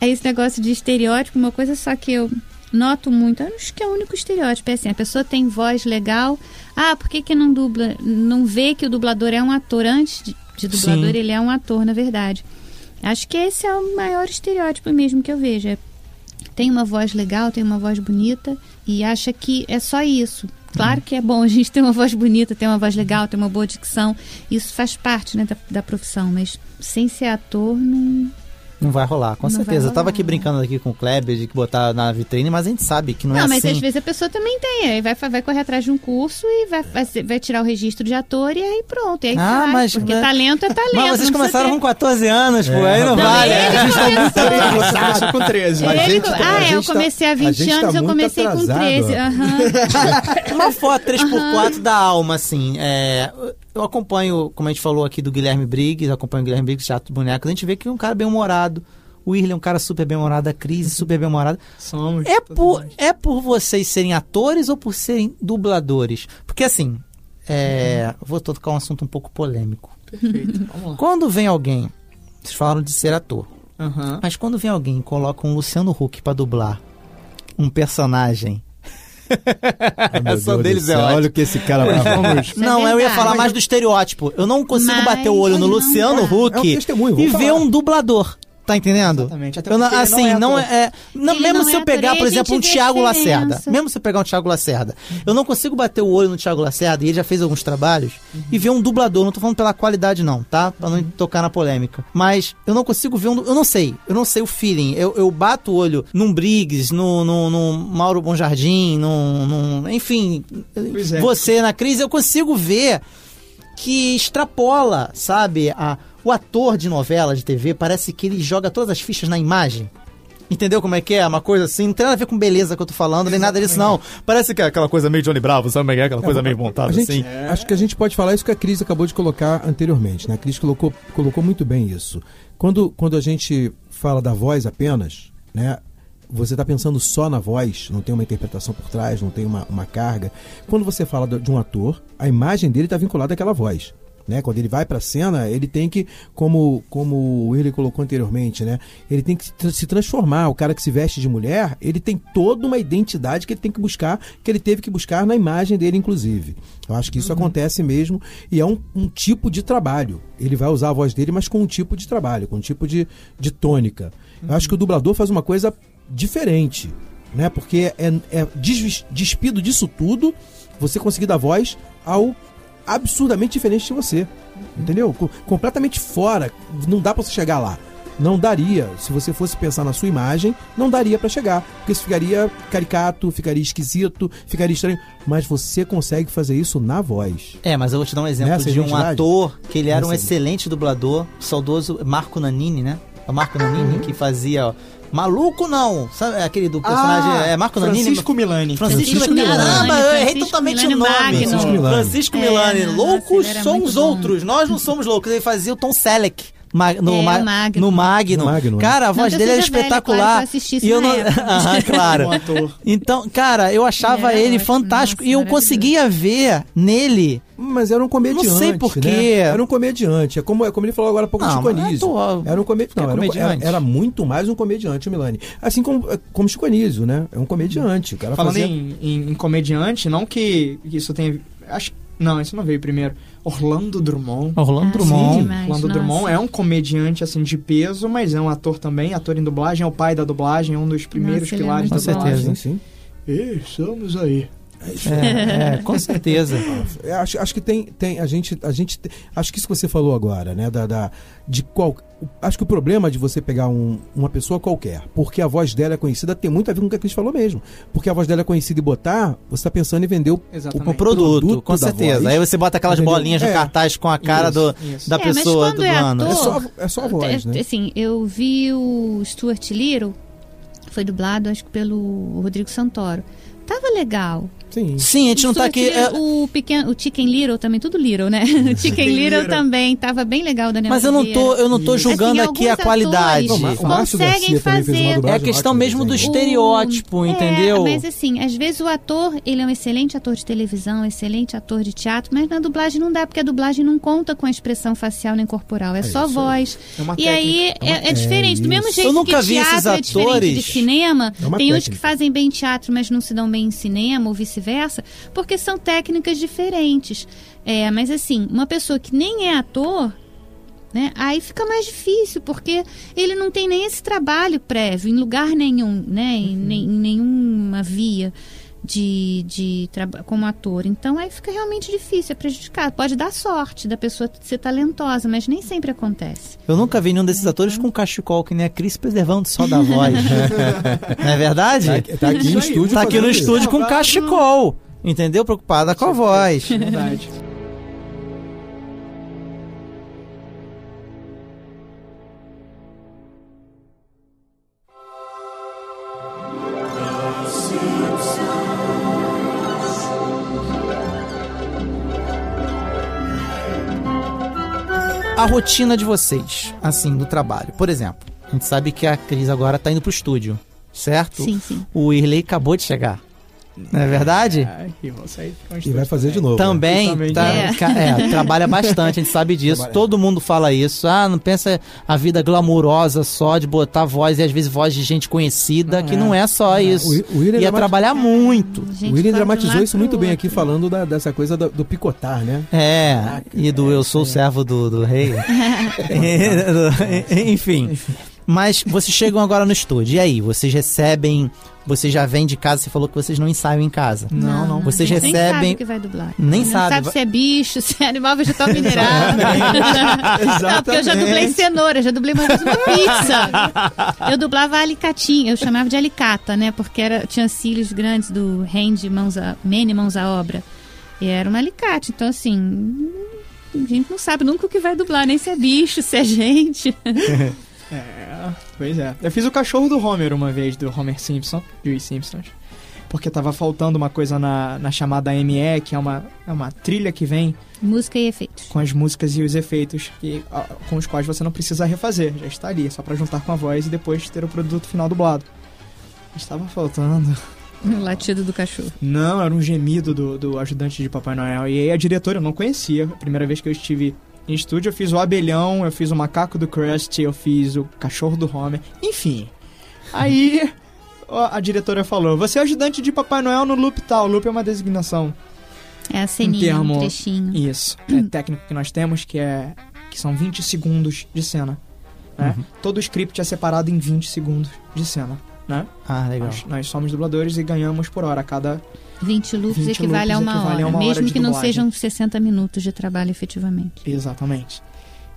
S11: É esse negócio de estereótipo, uma coisa só que eu noto muito, eu acho que é o único estereótipo, é assim, a pessoa tem voz legal, ah, por que que não dubla, não vê que o dublador é um ator antes de, de dublador,
S3: Sim.
S11: ele é um ator, na verdade. Acho que esse é o maior estereótipo mesmo que eu vejo, é tem uma voz legal, tem uma voz bonita e acha que é só isso. Claro que é bom a gente ter uma voz bonita, ter uma voz legal, ter uma boa dicção. Isso faz parte né, da, da profissão, mas sem ser ator, não.
S3: Não vai rolar, com
S11: Não
S3: certeza. Eu tava aqui brincando aqui com o Kleber de que botar na vitrine, mas a gente sabe que não,
S11: Não,
S3: é
S11: mas
S3: assim.
S11: às vezes a pessoa também tem. Aí vai, vai correr atrás de um curso e vai, vai, tirar o registro de ator e aí pronto. E aí
S3: Ah,
S11: faz,
S3: mas-
S11: porque
S3: mas-
S11: talento é talento.
S3: Mas vocês
S11: não
S3: começaram
S11: ter-
S3: com 14 anos, pô, aí não,
S11: Não,
S3: vale.
S11: ele
S3: muito
S11: começou-.
S6: Você começou com 13.
S11: Ele-
S4: A gente tá-
S11: ah,
S4: a
S11: é, eu
S4: gente tá-
S11: comecei há
S4: a
S11: 20
S4: gente tá
S11: anos, eu
S4: muito
S11: comecei com
S4: atrasado,
S11: 13.
S4: ó.
S11: aham.
S3: Uma foto 3x4 da alma, assim. É, eu acompanho, como a gente falou aqui do Guilherme Briggs, acompanho o Guilherme Briggs, Chato Boneco, a gente vê que é um cara bem-humorado. O William é um cara super bem-humorado, a Cris é super bem-humorada.
S6: Somos.
S3: É por, é por vocês serem atores ou por serem dubladores? Porque assim, é, vou tocar um assunto um pouco polêmico.
S6: Perfeito. Vamos lá.
S3: Quando vem alguém, vocês falaram de ser ator,
S6: Aham.
S3: mas quando vem alguém e coloca um Luciano Huck pra dublar um personagem. A ação
S4: Deus do
S3: deles é ótima.
S4: Olha o que esse cara vai falar.
S11: É
S3: Não, eu ia falar mais do estereótipo. Eu não consigo
S11: Mas-
S3: bater o olho no Luciano. Huck
S4: É um
S3: e ver um dublador. Tá entendendo?
S6: Exatamente, até
S3: Eu
S6: ele não
S3: assim,
S6: é
S3: não é. é- não,
S11: Ele
S3: mesmo
S11: não
S3: se
S11: é
S3: eu pegar, por exemplo, um
S11: diferença.
S3: Lacerda. Mesmo se eu pegar um Thiago Lacerda, eu não consigo bater o olho no Thiago Lacerda, e ele já fez alguns trabalhos, e ver um dublador. Não tô falando pela qualidade, não, tá? Pra não tocar na polêmica. Mas eu não consigo ver um. Eu não sei. Eu não sei o feeling. Eu, eu bato o olho num Briggs, no, no, no Mauro Bonjardim, num, num- Enfim.
S6: Pois é.
S3: Você na crise, eu consigo ver que extrapola, sabe? A, o ator de novela, de TV, parece que ele joga todas as fichas na imagem. Entendeu como é que é? Uma coisa assim, não tem nada a ver com beleza que eu tô falando, nem nada disso, não. Parece que é aquela coisa meio Johnny Bravo, sabe? como é que é? Aquela coisa meio montada
S4: gente-
S3: assim.
S4: Acho que a gente pode falar isso que a Cris acabou de colocar anteriormente. Né? A Cris colocou, colocou muito bem isso. Quando, quando a gente fala da voz apenas, né? Você está pensando só na voz, não tem uma interpretação por trás, não tem uma, uma carga. Quando você fala de um ator, a imagem dele está vinculada àquela voz. Né? Quando ele vai para a cena, ele tem que, como, como ele colocou anteriormente, né? ele tem que se tra- se transformar. O cara que se veste de mulher, ele tem toda uma identidade que ele tem que buscar, que ele teve que buscar na imagem dele, inclusive. Eu acho que isso acontece mesmo e é um, um tipo de trabalho. Ele vai usar a voz dele, mas com um tipo de trabalho, com um tipo de, de tônica. Eu acho que o dublador faz uma coisa diferente, né? Porque é, é desvis- despido disso tudo, você conseguir dar voz ao absurdamente diferente de você. Entendeu? Co- completamente fora. Não dá pra você chegar lá. Não daria, se você fosse pensar na sua imagem, não daria pra chegar, porque isso ficaria caricato, ficaria esquisito, ficaria estranho, mas você consegue fazer isso na voz.
S3: É, mas eu vou te dar um exemplo
S4: Nessa
S3: de um ator que ele era um
S4: Nessa-
S3: excelente dublador, saudoso Marco Nanini, né? O Marco Nanini que fazia. ó, Maluco não! Sabe aquele do personagem?
S6: Ah,
S3: é Marco Nanini?
S6: Francisco Milani.
S3: Francisco,
S11: Francisco
S3: Milani. Caramba, eu errei
S11: Francisco
S3: totalmente
S11: Milani
S3: o nome.
S11: Magno.
S4: Francisco Milani.
S3: Francisco
S11: É,
S3: Milani.
S11: nossa,
S3: loucos são os outros. Nós não somos loucos. Ele fazia o Tom Selleck. Ma- No,
S11: É,
S3: ma-
S11: Magno.
S3: no Magno.
S4: No Magno, é.
S3: Cara, a
S11: Não
S3: voz dele era espetacular.
S11: claro que eu
S3: e não... Aham, claro. Então, cara, eu achava
S11: Ele era
S3: ele
S11: ótimo,
S3: fantástico.
S11: nossa,
S3: e eu conseguia ver nele.
S4: Mas era um comediante.
S3: Não sei por
S4: né? Era um comediante. É como, é como ele falou agora há pouco
S3: Não,
S4: de Chico
S3: mas
S4: Anísio.
S3: ator,
S4: Era um comediante.
S3: que é
S4: Não, era, um-
S3: comediante.
S4: era- era muito mais um comediante, o Milani. Assim como, como Chico Anísio, né? É um comediante. O cara
S6: Falando
S4: fazia...
S6: em, em- em comediante, não que que isso tenha. Acho, não, isso não veio primeiro. Orlando Drummond.
S3: Orlando
S11: Ah,
S3: Drummond.
S11: sim, demais,
S6: Orlando
S11: nossa.
S6: Drummond é um comediante assim de peso, mas é um ator também, ator em dublagem, é o pai da dublagem, é um dos primeiros
S11: Nossa, é
S6: pilares
S11: muito
S6: da
S3: bom. Com
S6: dublagem.
S3: certeza.
S4: Sim, sim.
S6: E estamos aí.
S3: É, é, com certeza.
S4: É, acho, acho que tem, tem a gente, a gente, te- acho que isso que você falou agora, né, da, da de qual, acho que o problema de você pegar um- uma pessoa qualquer, porque a voz dela é conhecida, tem muito a ver com o que a Cris falou mesmo, porque a voz dela é conhecida e botar, você está pensando em vender o.
S3: O produto,
S4: produto
S3: com certeza.
S4: voz.
S3: Aí você bota aquelas
S4: Entendeu?
S3: bolinhas no
S4: É.
S3: cartaz com a cara
S6: Isso,
S3: do,
S6: isso.
S3: da
S11: É,
S3: pessoa
S11: é
S3: dublando.
S11: ator-
S4: é só, é só a voz,
S11: É,
S4: né?
S11: Assim, eu vi o Stuart Little, foi dublado, acho que pelo Rodrigo Santoro. tava legal.
S4: Sim.
S3: Sim, a gente não tá aqui. é,
S11: O, pequeno, o Chicken Little também, tudo Little, né? O Chicken Little também tava bem legal, Daniel.
S3: Mas eu não tô, eu não tô
S11: Assim,
S3: julgando aqui a qualidade.
S11: atores conseguem fazer.
S3: É a questão mesmo do estereótipo,
S11: É,
S3: entendeu?
S11: mas assim, às vezes o ator, ele é um excelente ator de televisão, um excelente ator de teatro, mas na dublagem não dá, porque a dublagem não conta com a expressão facial nem corporal, é, só voz.
S6: É uma
S11: e aí
S6: técnica.
S11: é, é diferente. Do mesmo
S3: isso.
S11: jeito
S3: Eu nunca
S11: que
S3: vi esses
S11: teatro é diferente de
S3: atores.
S11: cinema,
S3: É uma
S11: tem uns que
S3: técnica.
S11: fazem bem teatro, mas não se dão bem em cinema, ou vice-versa, porque são técnicas diferentes. É, mas assim, uma pessoa que nem é ator, né? Aí fica mais difícil, porque ele não tem nem esse trabalho prévio em lugar nenhum, né? Em, nem- em nenhuma via de, de como ator. Então aí fica realmente difícil, é prejudicado. Pode dar sorte da pessoa ser talentosa, mas nem sempre acontece.
S3: Eu nunca vi nenhum desses atores com cachecol, que nem a Cris preservando só da voz. não é verdade?
S4: Tá- tá aqui no estúdio
S3: Tá aqui no
S4: isso.
S3: estúdio com cachecol. Entendeu? Preocupada com a voz.
S6: Verdade.
S3: A rotina de vocês, assim, do trabalho. Por exemplo, a gente sabe que a Cris agora tá indo pro estúdio, certo?
S11: Sim, sim.
S3: O Irley acabou de chegar. Não é verdade?
S6: É, e
S4: E vai fazer de novo.
S3: Também,
S6: Também.
S3: tá-
S6: É.
S3: é, trabalha bastante, a gente sabe disso.
S4: Trabalha.
S3: Todo mundo fala isso. Ah, não pensa a vida glamurosa só de botar voz e às vezes voz de gente conhecida, que
S6: é.
S3: não é só isso.
S4: O- o William
S3: Ia
S4: é
S3: trabalhar muito.
S4: O William dramatizou isso muito bem aqui, falando da- dessa coisa do, do picotar, né?
S3: É, e do Eu Sou o Servo do, do Rei. E Enfim. Mas vocês chegam agora no estúdio. E aí, vocês recebem. Vocês já vêm de casa, você falou que vocês não ensaiam em casa.
S6: Não, não.
S3: Vocês
S11: A gente Nem sabe
S3: recebem.
S11: o que vai dublar.
S3: Nem
S11: não
S3: sabe.
S11: sabe se é bicho, se é animal vegetal mineral. não, porque eu já dublei cenoura, já dublei uma vez uma pizza. Eu dublava alicatinho, eu chamava de alicata, né? Porque era, tinha cílios grandes do hand, mãos a, mene, mãos à obra. E era uma alicate. Então, assim, a gente não sabe nunca o que vai dublar, nem se é bicho, se é gente.
S6: É, pois é. Eu fiz o cachorro do Homer uma vez, do Homer Simpson, de Os Simpsons. Porque tava faltando uma coisa na, na chamada ME, que é uma, é uma trilha que vem
S11: Música e efeitos.
S6: com as músicas e os efeitos que, com os quais você não precisa refazer. Já está ali, é só pra juntar com a voz e depois ter o produto final dublado. Estava faltando.
S11: O latido do cachorro.
S6: Não, era um gemido do, do ajudante de Papai Noel. E aí a diretora eu não conhecia. A primeira vez que eu estive em estúdio, eu fiz o abelhão, eu fiz o macaco do Krusty, eu fiz o cachorro do Homer. Enfim. Aí a diretora falou: Você é ajudante de Papai Noel no loop tal. Loop é uma designação.
S11: É a ceninha,
S6: um termo,
S11: um trechinho.
S6: Isso. É técnico que nós temos, que é. que são 20 segundos de cena. Né?
S3: Uhum.
S6: Todo script é separado em 20 segundos de cena. Né?
S3: Ah, legal.
S6: Nós, nós somos dubladores e ganhamos por hora. Cada
S11: 20 loops
S6: 20
S11: equivale a
S6: loops
S11: uma
S6: equivale a
S11: hora,
S6: uma hora
S11: mesmo que não
S6: dublagem.
S11: sejam 60 minutos de trabalho efetivamente.
S6: Exatamente.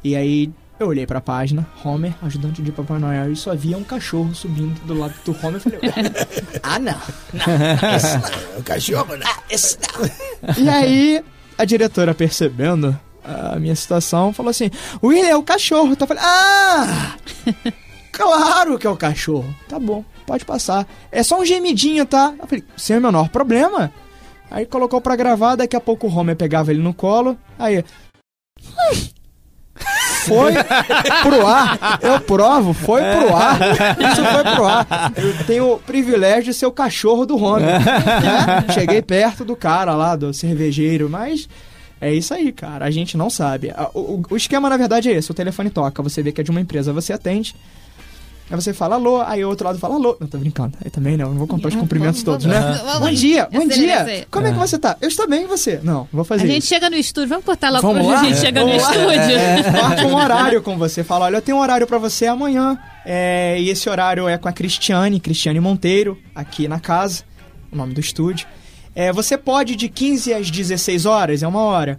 S6: E aí eu olhei pra página, Homer, ajudante de Papai Noel, e só via um cachorro subindo do lado do Homer. Eu falei, ah, não, não, esse não.
S4: O cachorro, né?
S6: Ah, esse não. E aí a diretora, percebendo a minha situação, falou assim: William, é o cachorro. Então eu falei, ah! Claro que é o cachorro. Tá bom, pode passar. É só um gemidinho, tá? Eu falei, sem o menor problema. Aí colocou pra gravar, daqui a pouco o Homer pegava ele no colo. Aí. Foi pro ar, eu provo, foi pro ar. Isso foi pro ar. Eu tenho o privilégio de ser o cachorro do Homer. né? Cheguei perto do cara lá, do cervejeiro, mas é isso aí, cara. A gente não sabe. O, o- o esquema, na verdade, é esse: o telefone toca, você vê que é de uma empresa, você atende. Aí você fala alô, aí o outro lado fala alô. Não, tô brincando. Aí também não, não vou contar os cumprimentos todos, né? Bom dia, bom dia. Como é que você tá? Eu estou bem, e você? Não, vou
S11: A
S6: fazer
S11: gente
S6: isso.
S11: chega no estúdio, vamos cortar logo
S6: Vamos
S11: pra
S6: lá?
S11: gente chega no
S6: Vamos lá.
S11: estúdio.
S6: Marca um horário com você. Fala, olha, eu tenho um horário pra você amanhã. É, e esse horário é com a Cristiane, Cristiane Monteiro, aqui na casa, o nome do estúdio. É, você pode de 15 às 16 horas, é uma hora.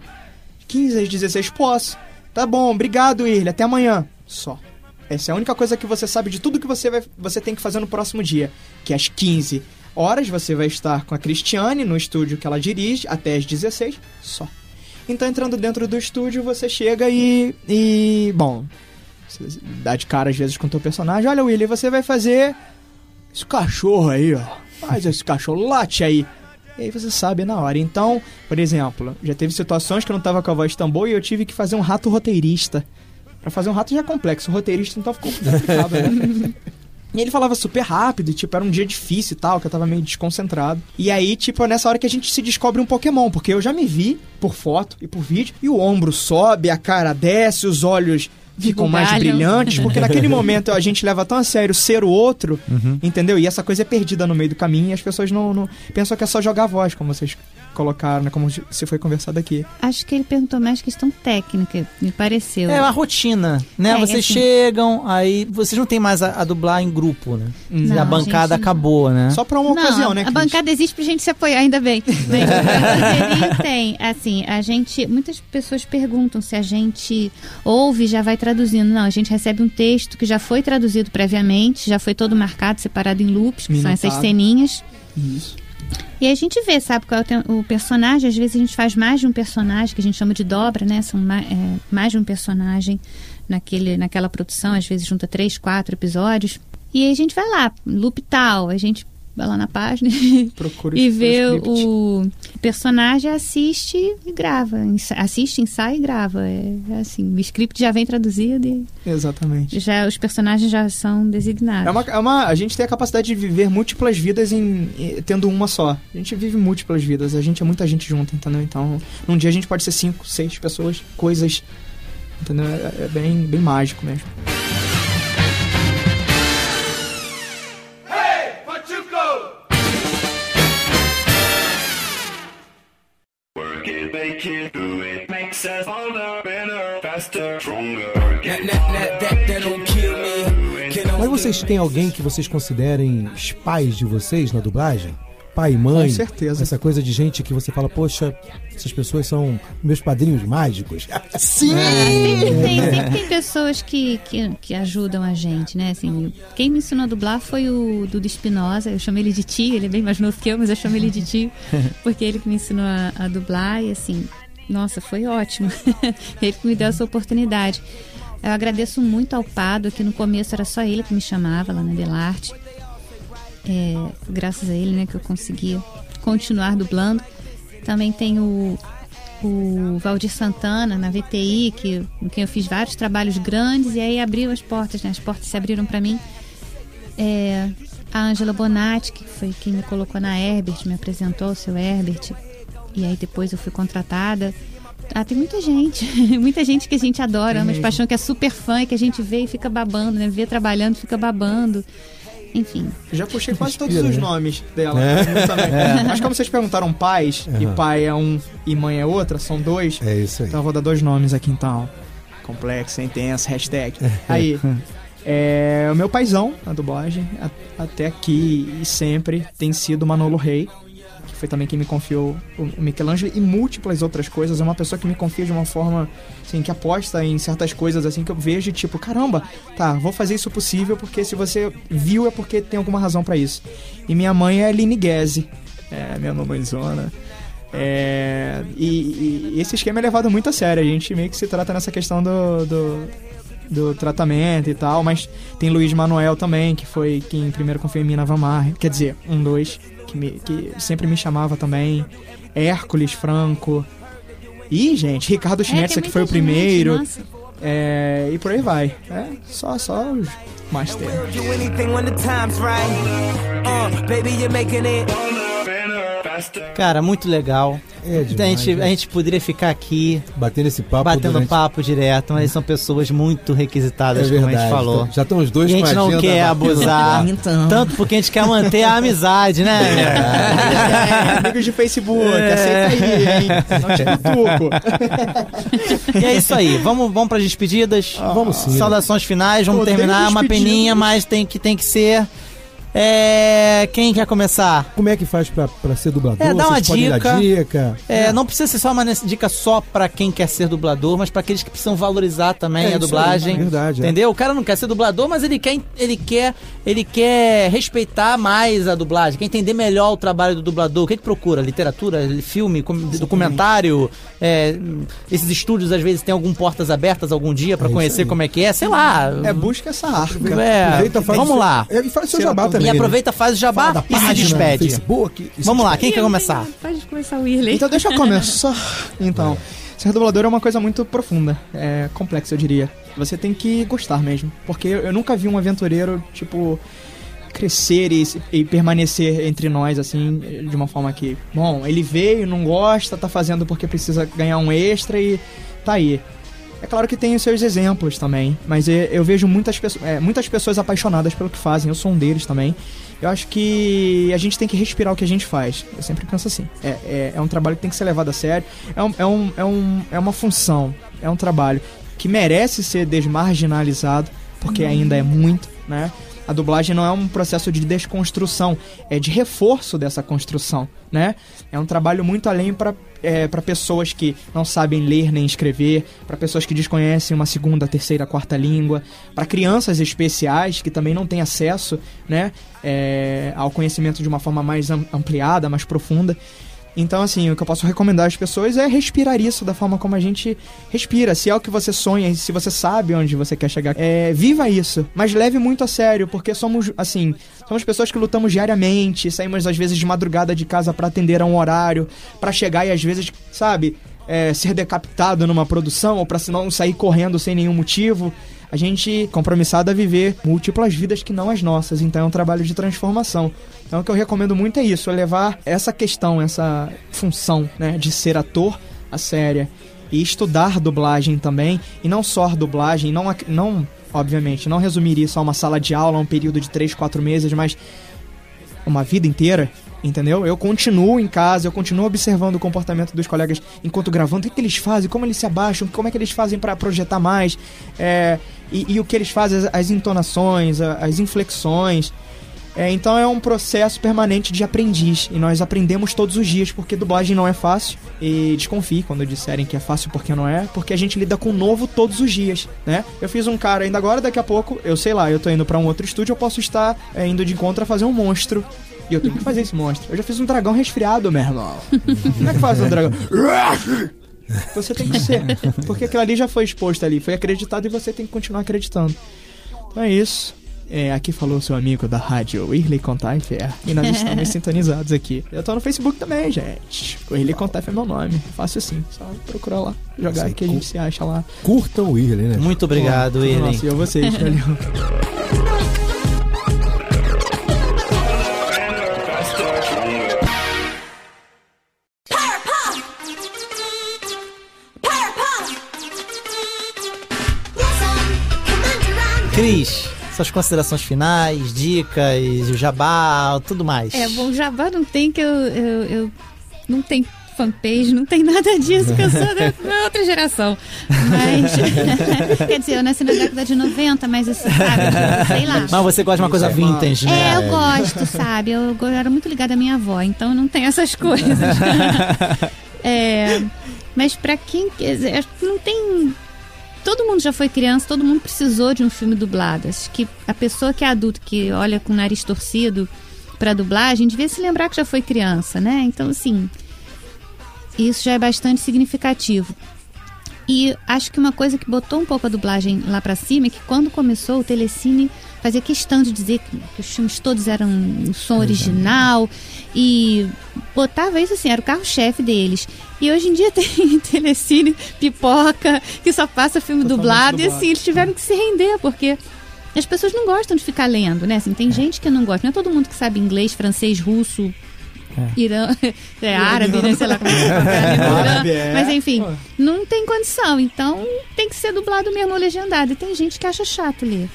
S6: 15 às 16, posso. Tá bom, obrigado, Irle, até amanhã. Só. Essa é a única coisa que você sabe de tudo que você, vai, você tem que fazer no próximo dia. Que às 15 horas você vai estar com a Cristiane no estúdio que ela dirige, até às 16, só. Então, entrando dentro do estúdio, você chega e. e. Bom. Você dá de cara às vezes com o teu personagem. Olha, Willy, você vai fazer. Esse cachorro aí, ó. Mas esse cachorro late aí. E aí você sabe na hora. Então, por exemplo, já teve situações que eu não tava com a voz tão boa e eu tive que fazer um rato roteirista. Pra fazer um rato já é complexo, o roteirista então ficou complicado, né? E ele falava super rápido, e, tipo, era um dia difícil e tal, que eu tava meio desconcentrado. E aí, tipo, é nessa hora que a gente se descobre um Pokémon, porque eu já me vi por foto e por vídeo, e o ombro sobe, a cara desce, os olhos ficam mais brilhantes, porque naquele momento a gente leva tão a sério ser o outro, entendeu? E essa coisa é perdida no meio do caminho e as pessoas não, não pensam que é só jogar a voz, como vocês colocaram, né? Como se foi conversado aqui.
S11: Acho que ele perguntou mais questão técnica, me pareceu.
S3: É uma rotina, né?
S11: É,
S3: vocês
S11: assim-
S3: chegam, aí vocês não tem mais a, a dublar em grupo, né?
S11: Não,
S3: a bancada
S11: a gente-
S3: acabou, né?
S6: Só pra uma
S11: Não,
S6: ocasião, né?
S11: A
S6: Cris?
S11: bancada existe pra gente se apoiar, ainda bem. Mas tem, assim, a gente. Muitas pessoas perguntam se a gente ouve e já vai traduzindo. Não, a gente recebe um texto que já foi traduzido previamente, já foi todo marcado, separado em loops, que são essas
S6: Minutado.
S11: ceninhas.
S6: Isso.
S11: E a gente vê, sabe, qual é o personagem. Às vezes a gente faz mais de um personagem, que a gente chama de dobra, né? São ma- é, mais de um personagem naquele, naquela produção. Às vezes junta três, quatro episódios. E aí a gente vai lá, loop tal, a gente vai lá na página
S6: Procura
S11: e vê o personagem, assiste e grava. Assiste, ensaia e grava. É assim, o script já vem traduzido e
S6: Exatamente.
S11: já, os personagens já são designados.
S6: É uma, é uma, a gente tem a capacidade de viver múltiplas vidas em, em- tendo uma só. A gente vive múltiplas vidas, a gente é muita gente junto, entendeu? Então, num dia a gente pode ser cinco, seis pessoas, coisas, entendeu? É, é bem, bem mágico mesmo.
S12: Make do it. Makes us older, better, faster, stronger. That, that, that, that don't kill me. Can
S4: Mas vocês têm alguém que vocês considerem os pais de vocês na dublagem? Pai e mãe?
S6: Com certeza.
S4: Essa coisa de gente que você fala, poxa, essas pessoas são meus padrinhos mágicos.
S3: Sim!
S11: Ah, sempre, tem, sempre tem pessoas que, que, que ajudam a gente, né? Assim, quem me ensinou a dublar foi o Dudu Espinosa. Eu chamo ele de tio, ele é bem mais novo que eu, mas eu chamo ele de tio, porque ele que me ensinou a, a dublar e assim, nossa, foi ótimo. ele que me deu essa oportunidade. Eu agradeço muito ao Pado, que no começo era só ele que me chamava lá na Delarte. É, graças a ele, né, que eu consegui continuar dublando. Também tem o, o Valdir Santana na VTI, que, com quem eu fiz vários trabalhos grandes e aí abriu as portas, né? As portas se abriram para mim. É, a Ângela Bonatti, que foi quem me colocou na Herbert, me apresentou o seu Herbert. E aí depois eu fui contratada. Ah, tem muita gente, muita gente que a gente adora,
S6: Tem
S11: ama de paixão, que é super fã e que a gente vê e fica babando, né? Vê trabalhando, fica babando. Enfim.
S6: Eu já puxei quase todos os
S4: né?
S6: nomes dela.
S4: É. É.
S6: Mas como vocês perguntaram pais, e
S4: Aham.
S6: pai é um e mãe é outra, são dois.
S4: É isso aí.
S6: Então eu vou dar dois nomes aqui então. Complexo, intenso, hashtag. Aí. É, o meu paizão na dublagem, até aqui e sempre, tem sido o Manolo Rey, que foi também quem me confiou o Michelangelo e múltiplas outras coisas. É uma pessoa que me confia de uma forma, assim, que aposta em certas coisas, assim, que eu vejo tipo, caramba, tá, vou fazer isso possível porque se você viu é porque tem alguma razão pra isso. E minha mãe é Aline Guese, é minha mamãezona. É, e, e esse esquema é levado muito a sério. A gente meio que se trata nessa questão do, do, do tratamento e tal. Mas tem Luiz Manuel também, que foi quem primeiro confiou em mim na Vamar. Quer dizer, um, dois, que, me- que sempre me chamava também. Hércules Franco. E, gente, Ricardo Schmetzer,
S11: tem
S6: que foi o primeiro.
S11: nossa.
S6: É, e por aí vai. É, só, só os master.
S12: Do
S3: Cara, muito legal.
S4: É
S3: a,
S4: demais,
S3: gente,
S4: né?
S3: a gente poderia ficar aqui
S4: Batendo esse papo
S3: batendo
S4: durante...
S3: papo direto, mas são pessoas muito requisitadas,
S4: É
S3: como a
S4: verdade.
S3: gente falou.
S4: Então, já estão os dois
S3: E a gente
S4: a
S3: não quer abusar,
S6: Então.
S3: tanto porque a gente quer manter a amizade, né?
S6: É, amigos de Facebook,
S3: É.
S6: aceita aí, hein? Não te cutuco.
S3: E é isso aí. Vamos, vamos para as despedidas.
S4: Vamos sim.
S3: Saudações finais. Vamos
S6: Odeio
S3: terminar. Uma peninha, mas tem que, tem que ser. É, quem quer começar?
S4: Como é que faz pra, pra ser dublador?
S3: É, dá uma
S4: Vocês
S3: dica.
S4: dica.
S3: É, não precisa ser só uma dica só pra quem quer ser dublador, mas pra aqueles que precisam valorizar também
S4: É
S3: a
S4: isso aí,
S3: dublagem.
S4: é verdade, é.
S3: Entendeu? O cara não quer ser dublador, mas ele quer, ele quer, ele quer respeitar mais a dublagem, quer entender melhor o trabalho do dublador. O que, que procura? Literatura, filme, documentário? É, esses estúdios às vezes têm algum portas abertas algum dia pra
S4: É
S3: conhecer como é que é, sei lá.
S6: É, busca essa arca.
S3: É,
S4: Aproveita,
S3: vamos
S4: seu-
S3: lá.
S4: É, e faz o seu jabá também.
S3: E aproveita, faz o jabá
S4: Fala da
S3: e se
S4: página,
S3: despede.
S4: Facebook, e se
S3: Vamos lá,
S4: despede.
S3: quem quer começar?
S11: Pode começar o Whirley.
S6: Então deixa eu começar. Então, ser dublador é uma coisa muito profunda, é complexa, eu diria. Você tem que gostar mesmo, porque eu nunca vi um aventureiro, tipo, crescer e, se- e permanecer entre nós, assim, de uma forma que, bom, ele veio, não gosta, tá fazendo porque precisa ganhar um extra e tá aí. É claro que tem os seus exemplos também, mas eu, vejo muitas, pesso- é, muitas pessoas apaixonadas pelo que fazem, eu sou um deles também. Eu acho que a gente tem que respirar o que a gente faz. Eu sempre penso assim. É, é, é um trabalho que tem que ser levado a sério. É, um, é, um, é, um, é uma função. É um trabalho que merece ser desmarginalizado, porque ainda é muito, né? A dublagem não é um processo de desconstrução, é de reforço dessa construção, né? É um trabalho muito além para é, para pessoas que não sabem ler nem escrever, para pessoas que desconhecem uma segunda, terceira, quarta língua, para crianças especiais que também não têm acesso, né, é, ao conhecimento de uma forma mais am- ampliada, mais profunda. Então, assim, o que eu posso recomendar às pessoas é respirar isso da forma como a gente respira. Se é o que você sonha, se você sabe onde você quer chegar, é, viva isso. Mas leve muito a sério, porque somos, assim, somos pessoas que lutamos diariamente, saímos às vezes de madrugada de casa para atender a um horário, para chegar e às vezes, sabe, é, ser decapitado numa produção ou para não sair correndo sem nenhum motivo. A gente é compromissado a viver múltiplas vidas que não as nossas, então é um trabalho de transformação. Então o que eu recomendo muito é isso, é levar essa questão, essa função, né, de ser ator a séria e estudar dublagem também, e não só dublagem, não não, obviamente, não resumir isso a uma sala de aula, a um período de 3, 4 meses, mas uma vida inteira, entendeu? Eu continuo em casa, eu continuo observando o comportamento dos colegas enquanto gravando, o que, que eles fazem, como eles se abaixam, como é que eles fazem para projetar mais, é, e, e o que eles fazem, as, as entonações, as inflexões. É, então é um processo permanente de aprendiz. E nós aprendemos todos os dias porque dublagem não é fácil. E desconfie quando disserem que é fácil porque não é, porque a gente lida com o novo todos os dias, né? Eu fiz um cara ainda agora, daqui a pouco, eu sei lá, eu tô indo pra um outro estúdio, eu posso estar é, indo de encontro a fazer um monstro e eu tenho que fazer esse monstro. Eu já fiz um dragão resfriado, meu irmão. Como é que faz um dragão? Você tem que ser, porque aquilo ali já foi exposto ali, foi acreditado e você tem que continuar acreditando. Então é isso. É, aqui falou seu amigo da rádio, Irley Contaif, é, e nós estamos sintonizados aqui. Eu tô no Facebook também, gente. O Irley Contaif é meu nome. Fácil assim, só procurar lá, jogar
S4: Sei,
S6: que a gente se acha lá.
S4: Curtam o Whirley, né?
S3: Muito obrigado,
S6: Nossa,
S3: Irley.
S6: Nossa, e eu vocês, valeu.
S3: Cris, suas considerações finais, dicas, o jabá, tudo mais.
S11: É, bom, Jabá não tem que eu, eu, eu não tem fanpage, não tem nada disso, que eu sou da da outra geração. Mas, quer dizer, eu nasci na década de 90, mas assim, sabe, sei lá.
S3: Mas você gosta de uma coisa vintage, né?
S11: É, eu gosto, sabe? Eu, eu era muito ligada à minha avó, então não tem essas coisas. É, mas pra quem quiser, não tem. Todo mundo já foi criança, todo mundo precisou de um filme dublado. Acho que a pessoa que é adulto, que olha com o nariz torcido pra dublagem, devia se lembrar que já foi criança, né? Então, assim, isso já é bastante significativo. E acho que uma coisa que botou um pouco a dublagem lá pra cima é que quando começou o Telecine fazia questão de dizer que, os filmes todos eram um som original e botava isso assim, era o carro-chefe deles. E hoje em dia tem Telecine, pipoca, que só passa filme dublado, e
S16: dublado.
S11: assim, eles tiveram que se render, porque as pessoas não gostam de ficar lendo, né? Assim, tem gente que não gosta, não é todo mundo que sabe inglês, francês, russo, Irã, é árabe, né? Sei lá como é que é.
S16: Árabe, é.
S11: Mas enfim, não tem condição. Então tem que ser dublado mesmo ou legendado. E tem gente que acha chato ler.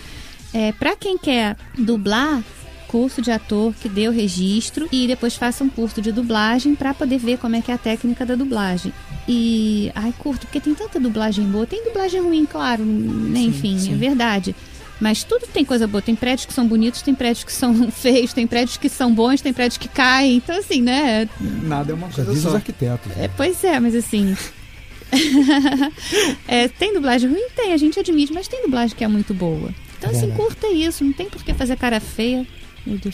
S11: É, pra quem quer dublar, curso de ator que dê o registro e depois faça um curso de dublagem pra poder ver como é que é a técnica da dublagem. E, ai, curto, porque tem tanta dublagem boa. Tem dublagem ruim, claro, né? enfim,
S16: sim.
S11: é verdade. Mas tudo tem coisa boa. Tem prédios que são bonitos, tem prédios que são feios, tem prédios que são bons, tem prédios que caem. Então, assim, né?
S6: Nada é uma
S4: Já
S6: coisa
S4: diz os
S6: só.
S4: arquitetos. né?
S11: É, pois é, mas assim. É, tem dublagem ruim? Tem, a gente admite, mas tem dublagem que é muito boa. Então,
S4: É
S11: assim, curta isso, não tem por que fazer cara feia.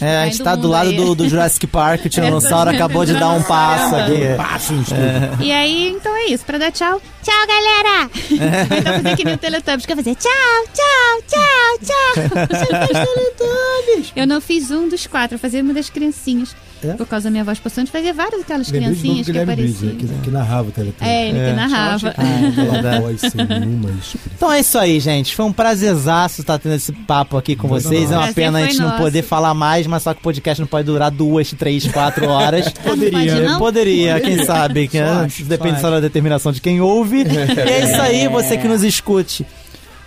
S3: É, a gente tá do lado do, do Jurassic Park, o Tiranossauro
S11: É,
S3: acabou de dar um passo aqui.
S4: Passo,
S3: É.
S11: E aí, então é isso. Pra dar tchau. Tchau, galera!
S3: É.
S11: Então fazer que nem o Teletubbies, que eu fazer tchau, tchau, tchau, tchau. Você fez Teletubbies. Eu não fiz um dos quatro, eu fazia uma das criancinhas.
S4: É?
S11: Por causa da minha voz postante, fazia várias daquelas
S4: Lembrei
S11: criancinhas que
S4: Briggs,
S11: apareciam.
S4: né, que, que narrava o Teletubbies.
S11: É, ele que narrava.
S3: Ah,
S4: Aquela
S3: verdade.
S4: voz sem nenhuma expressão.
S3: Então é isso aí, gente. Foi um prazerzaço estar tendo esse papo aqui com vocês. É uma
S11: Prazer
S3: pena a gente não
S11: nosso.
S3: poder falar mais, mas só que o podcast não pode durar duas, três, quatro horas.
S11: Poderia, pode não?
S3: Poderia, quem sabe. Que,
S11: Só
S3: né,
S11: acho,
S3: depende
S11: só
S3: só da determinação de quem ouve. e é isso aí, você que nos escute,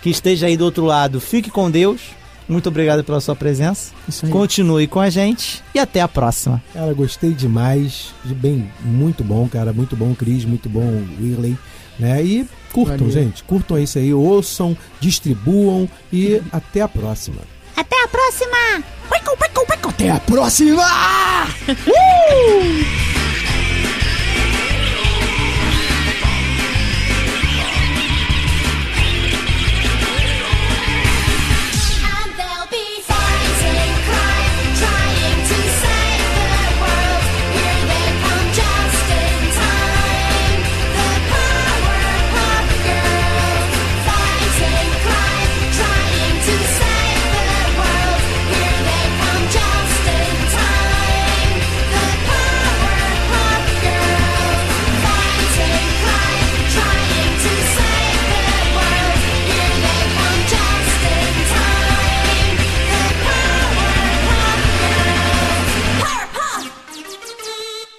S3: que esteja aí do outro lado, fique com Deus. Muito obrigado pela sua presença.
S4: aí.
S3: Continue com a gente e até a próxima.
S4: Cara, gostei demais. De Bem, muito bom, cara. Muito bom, Cris. Muito bom, Whirley. Né? E curtam,
S6: Valeu.
S4: gente. Curtam isso aí. Ouçam, distribuam e até a próxima.
S10: Até a próxima!
S15: Até a próxima! Uh!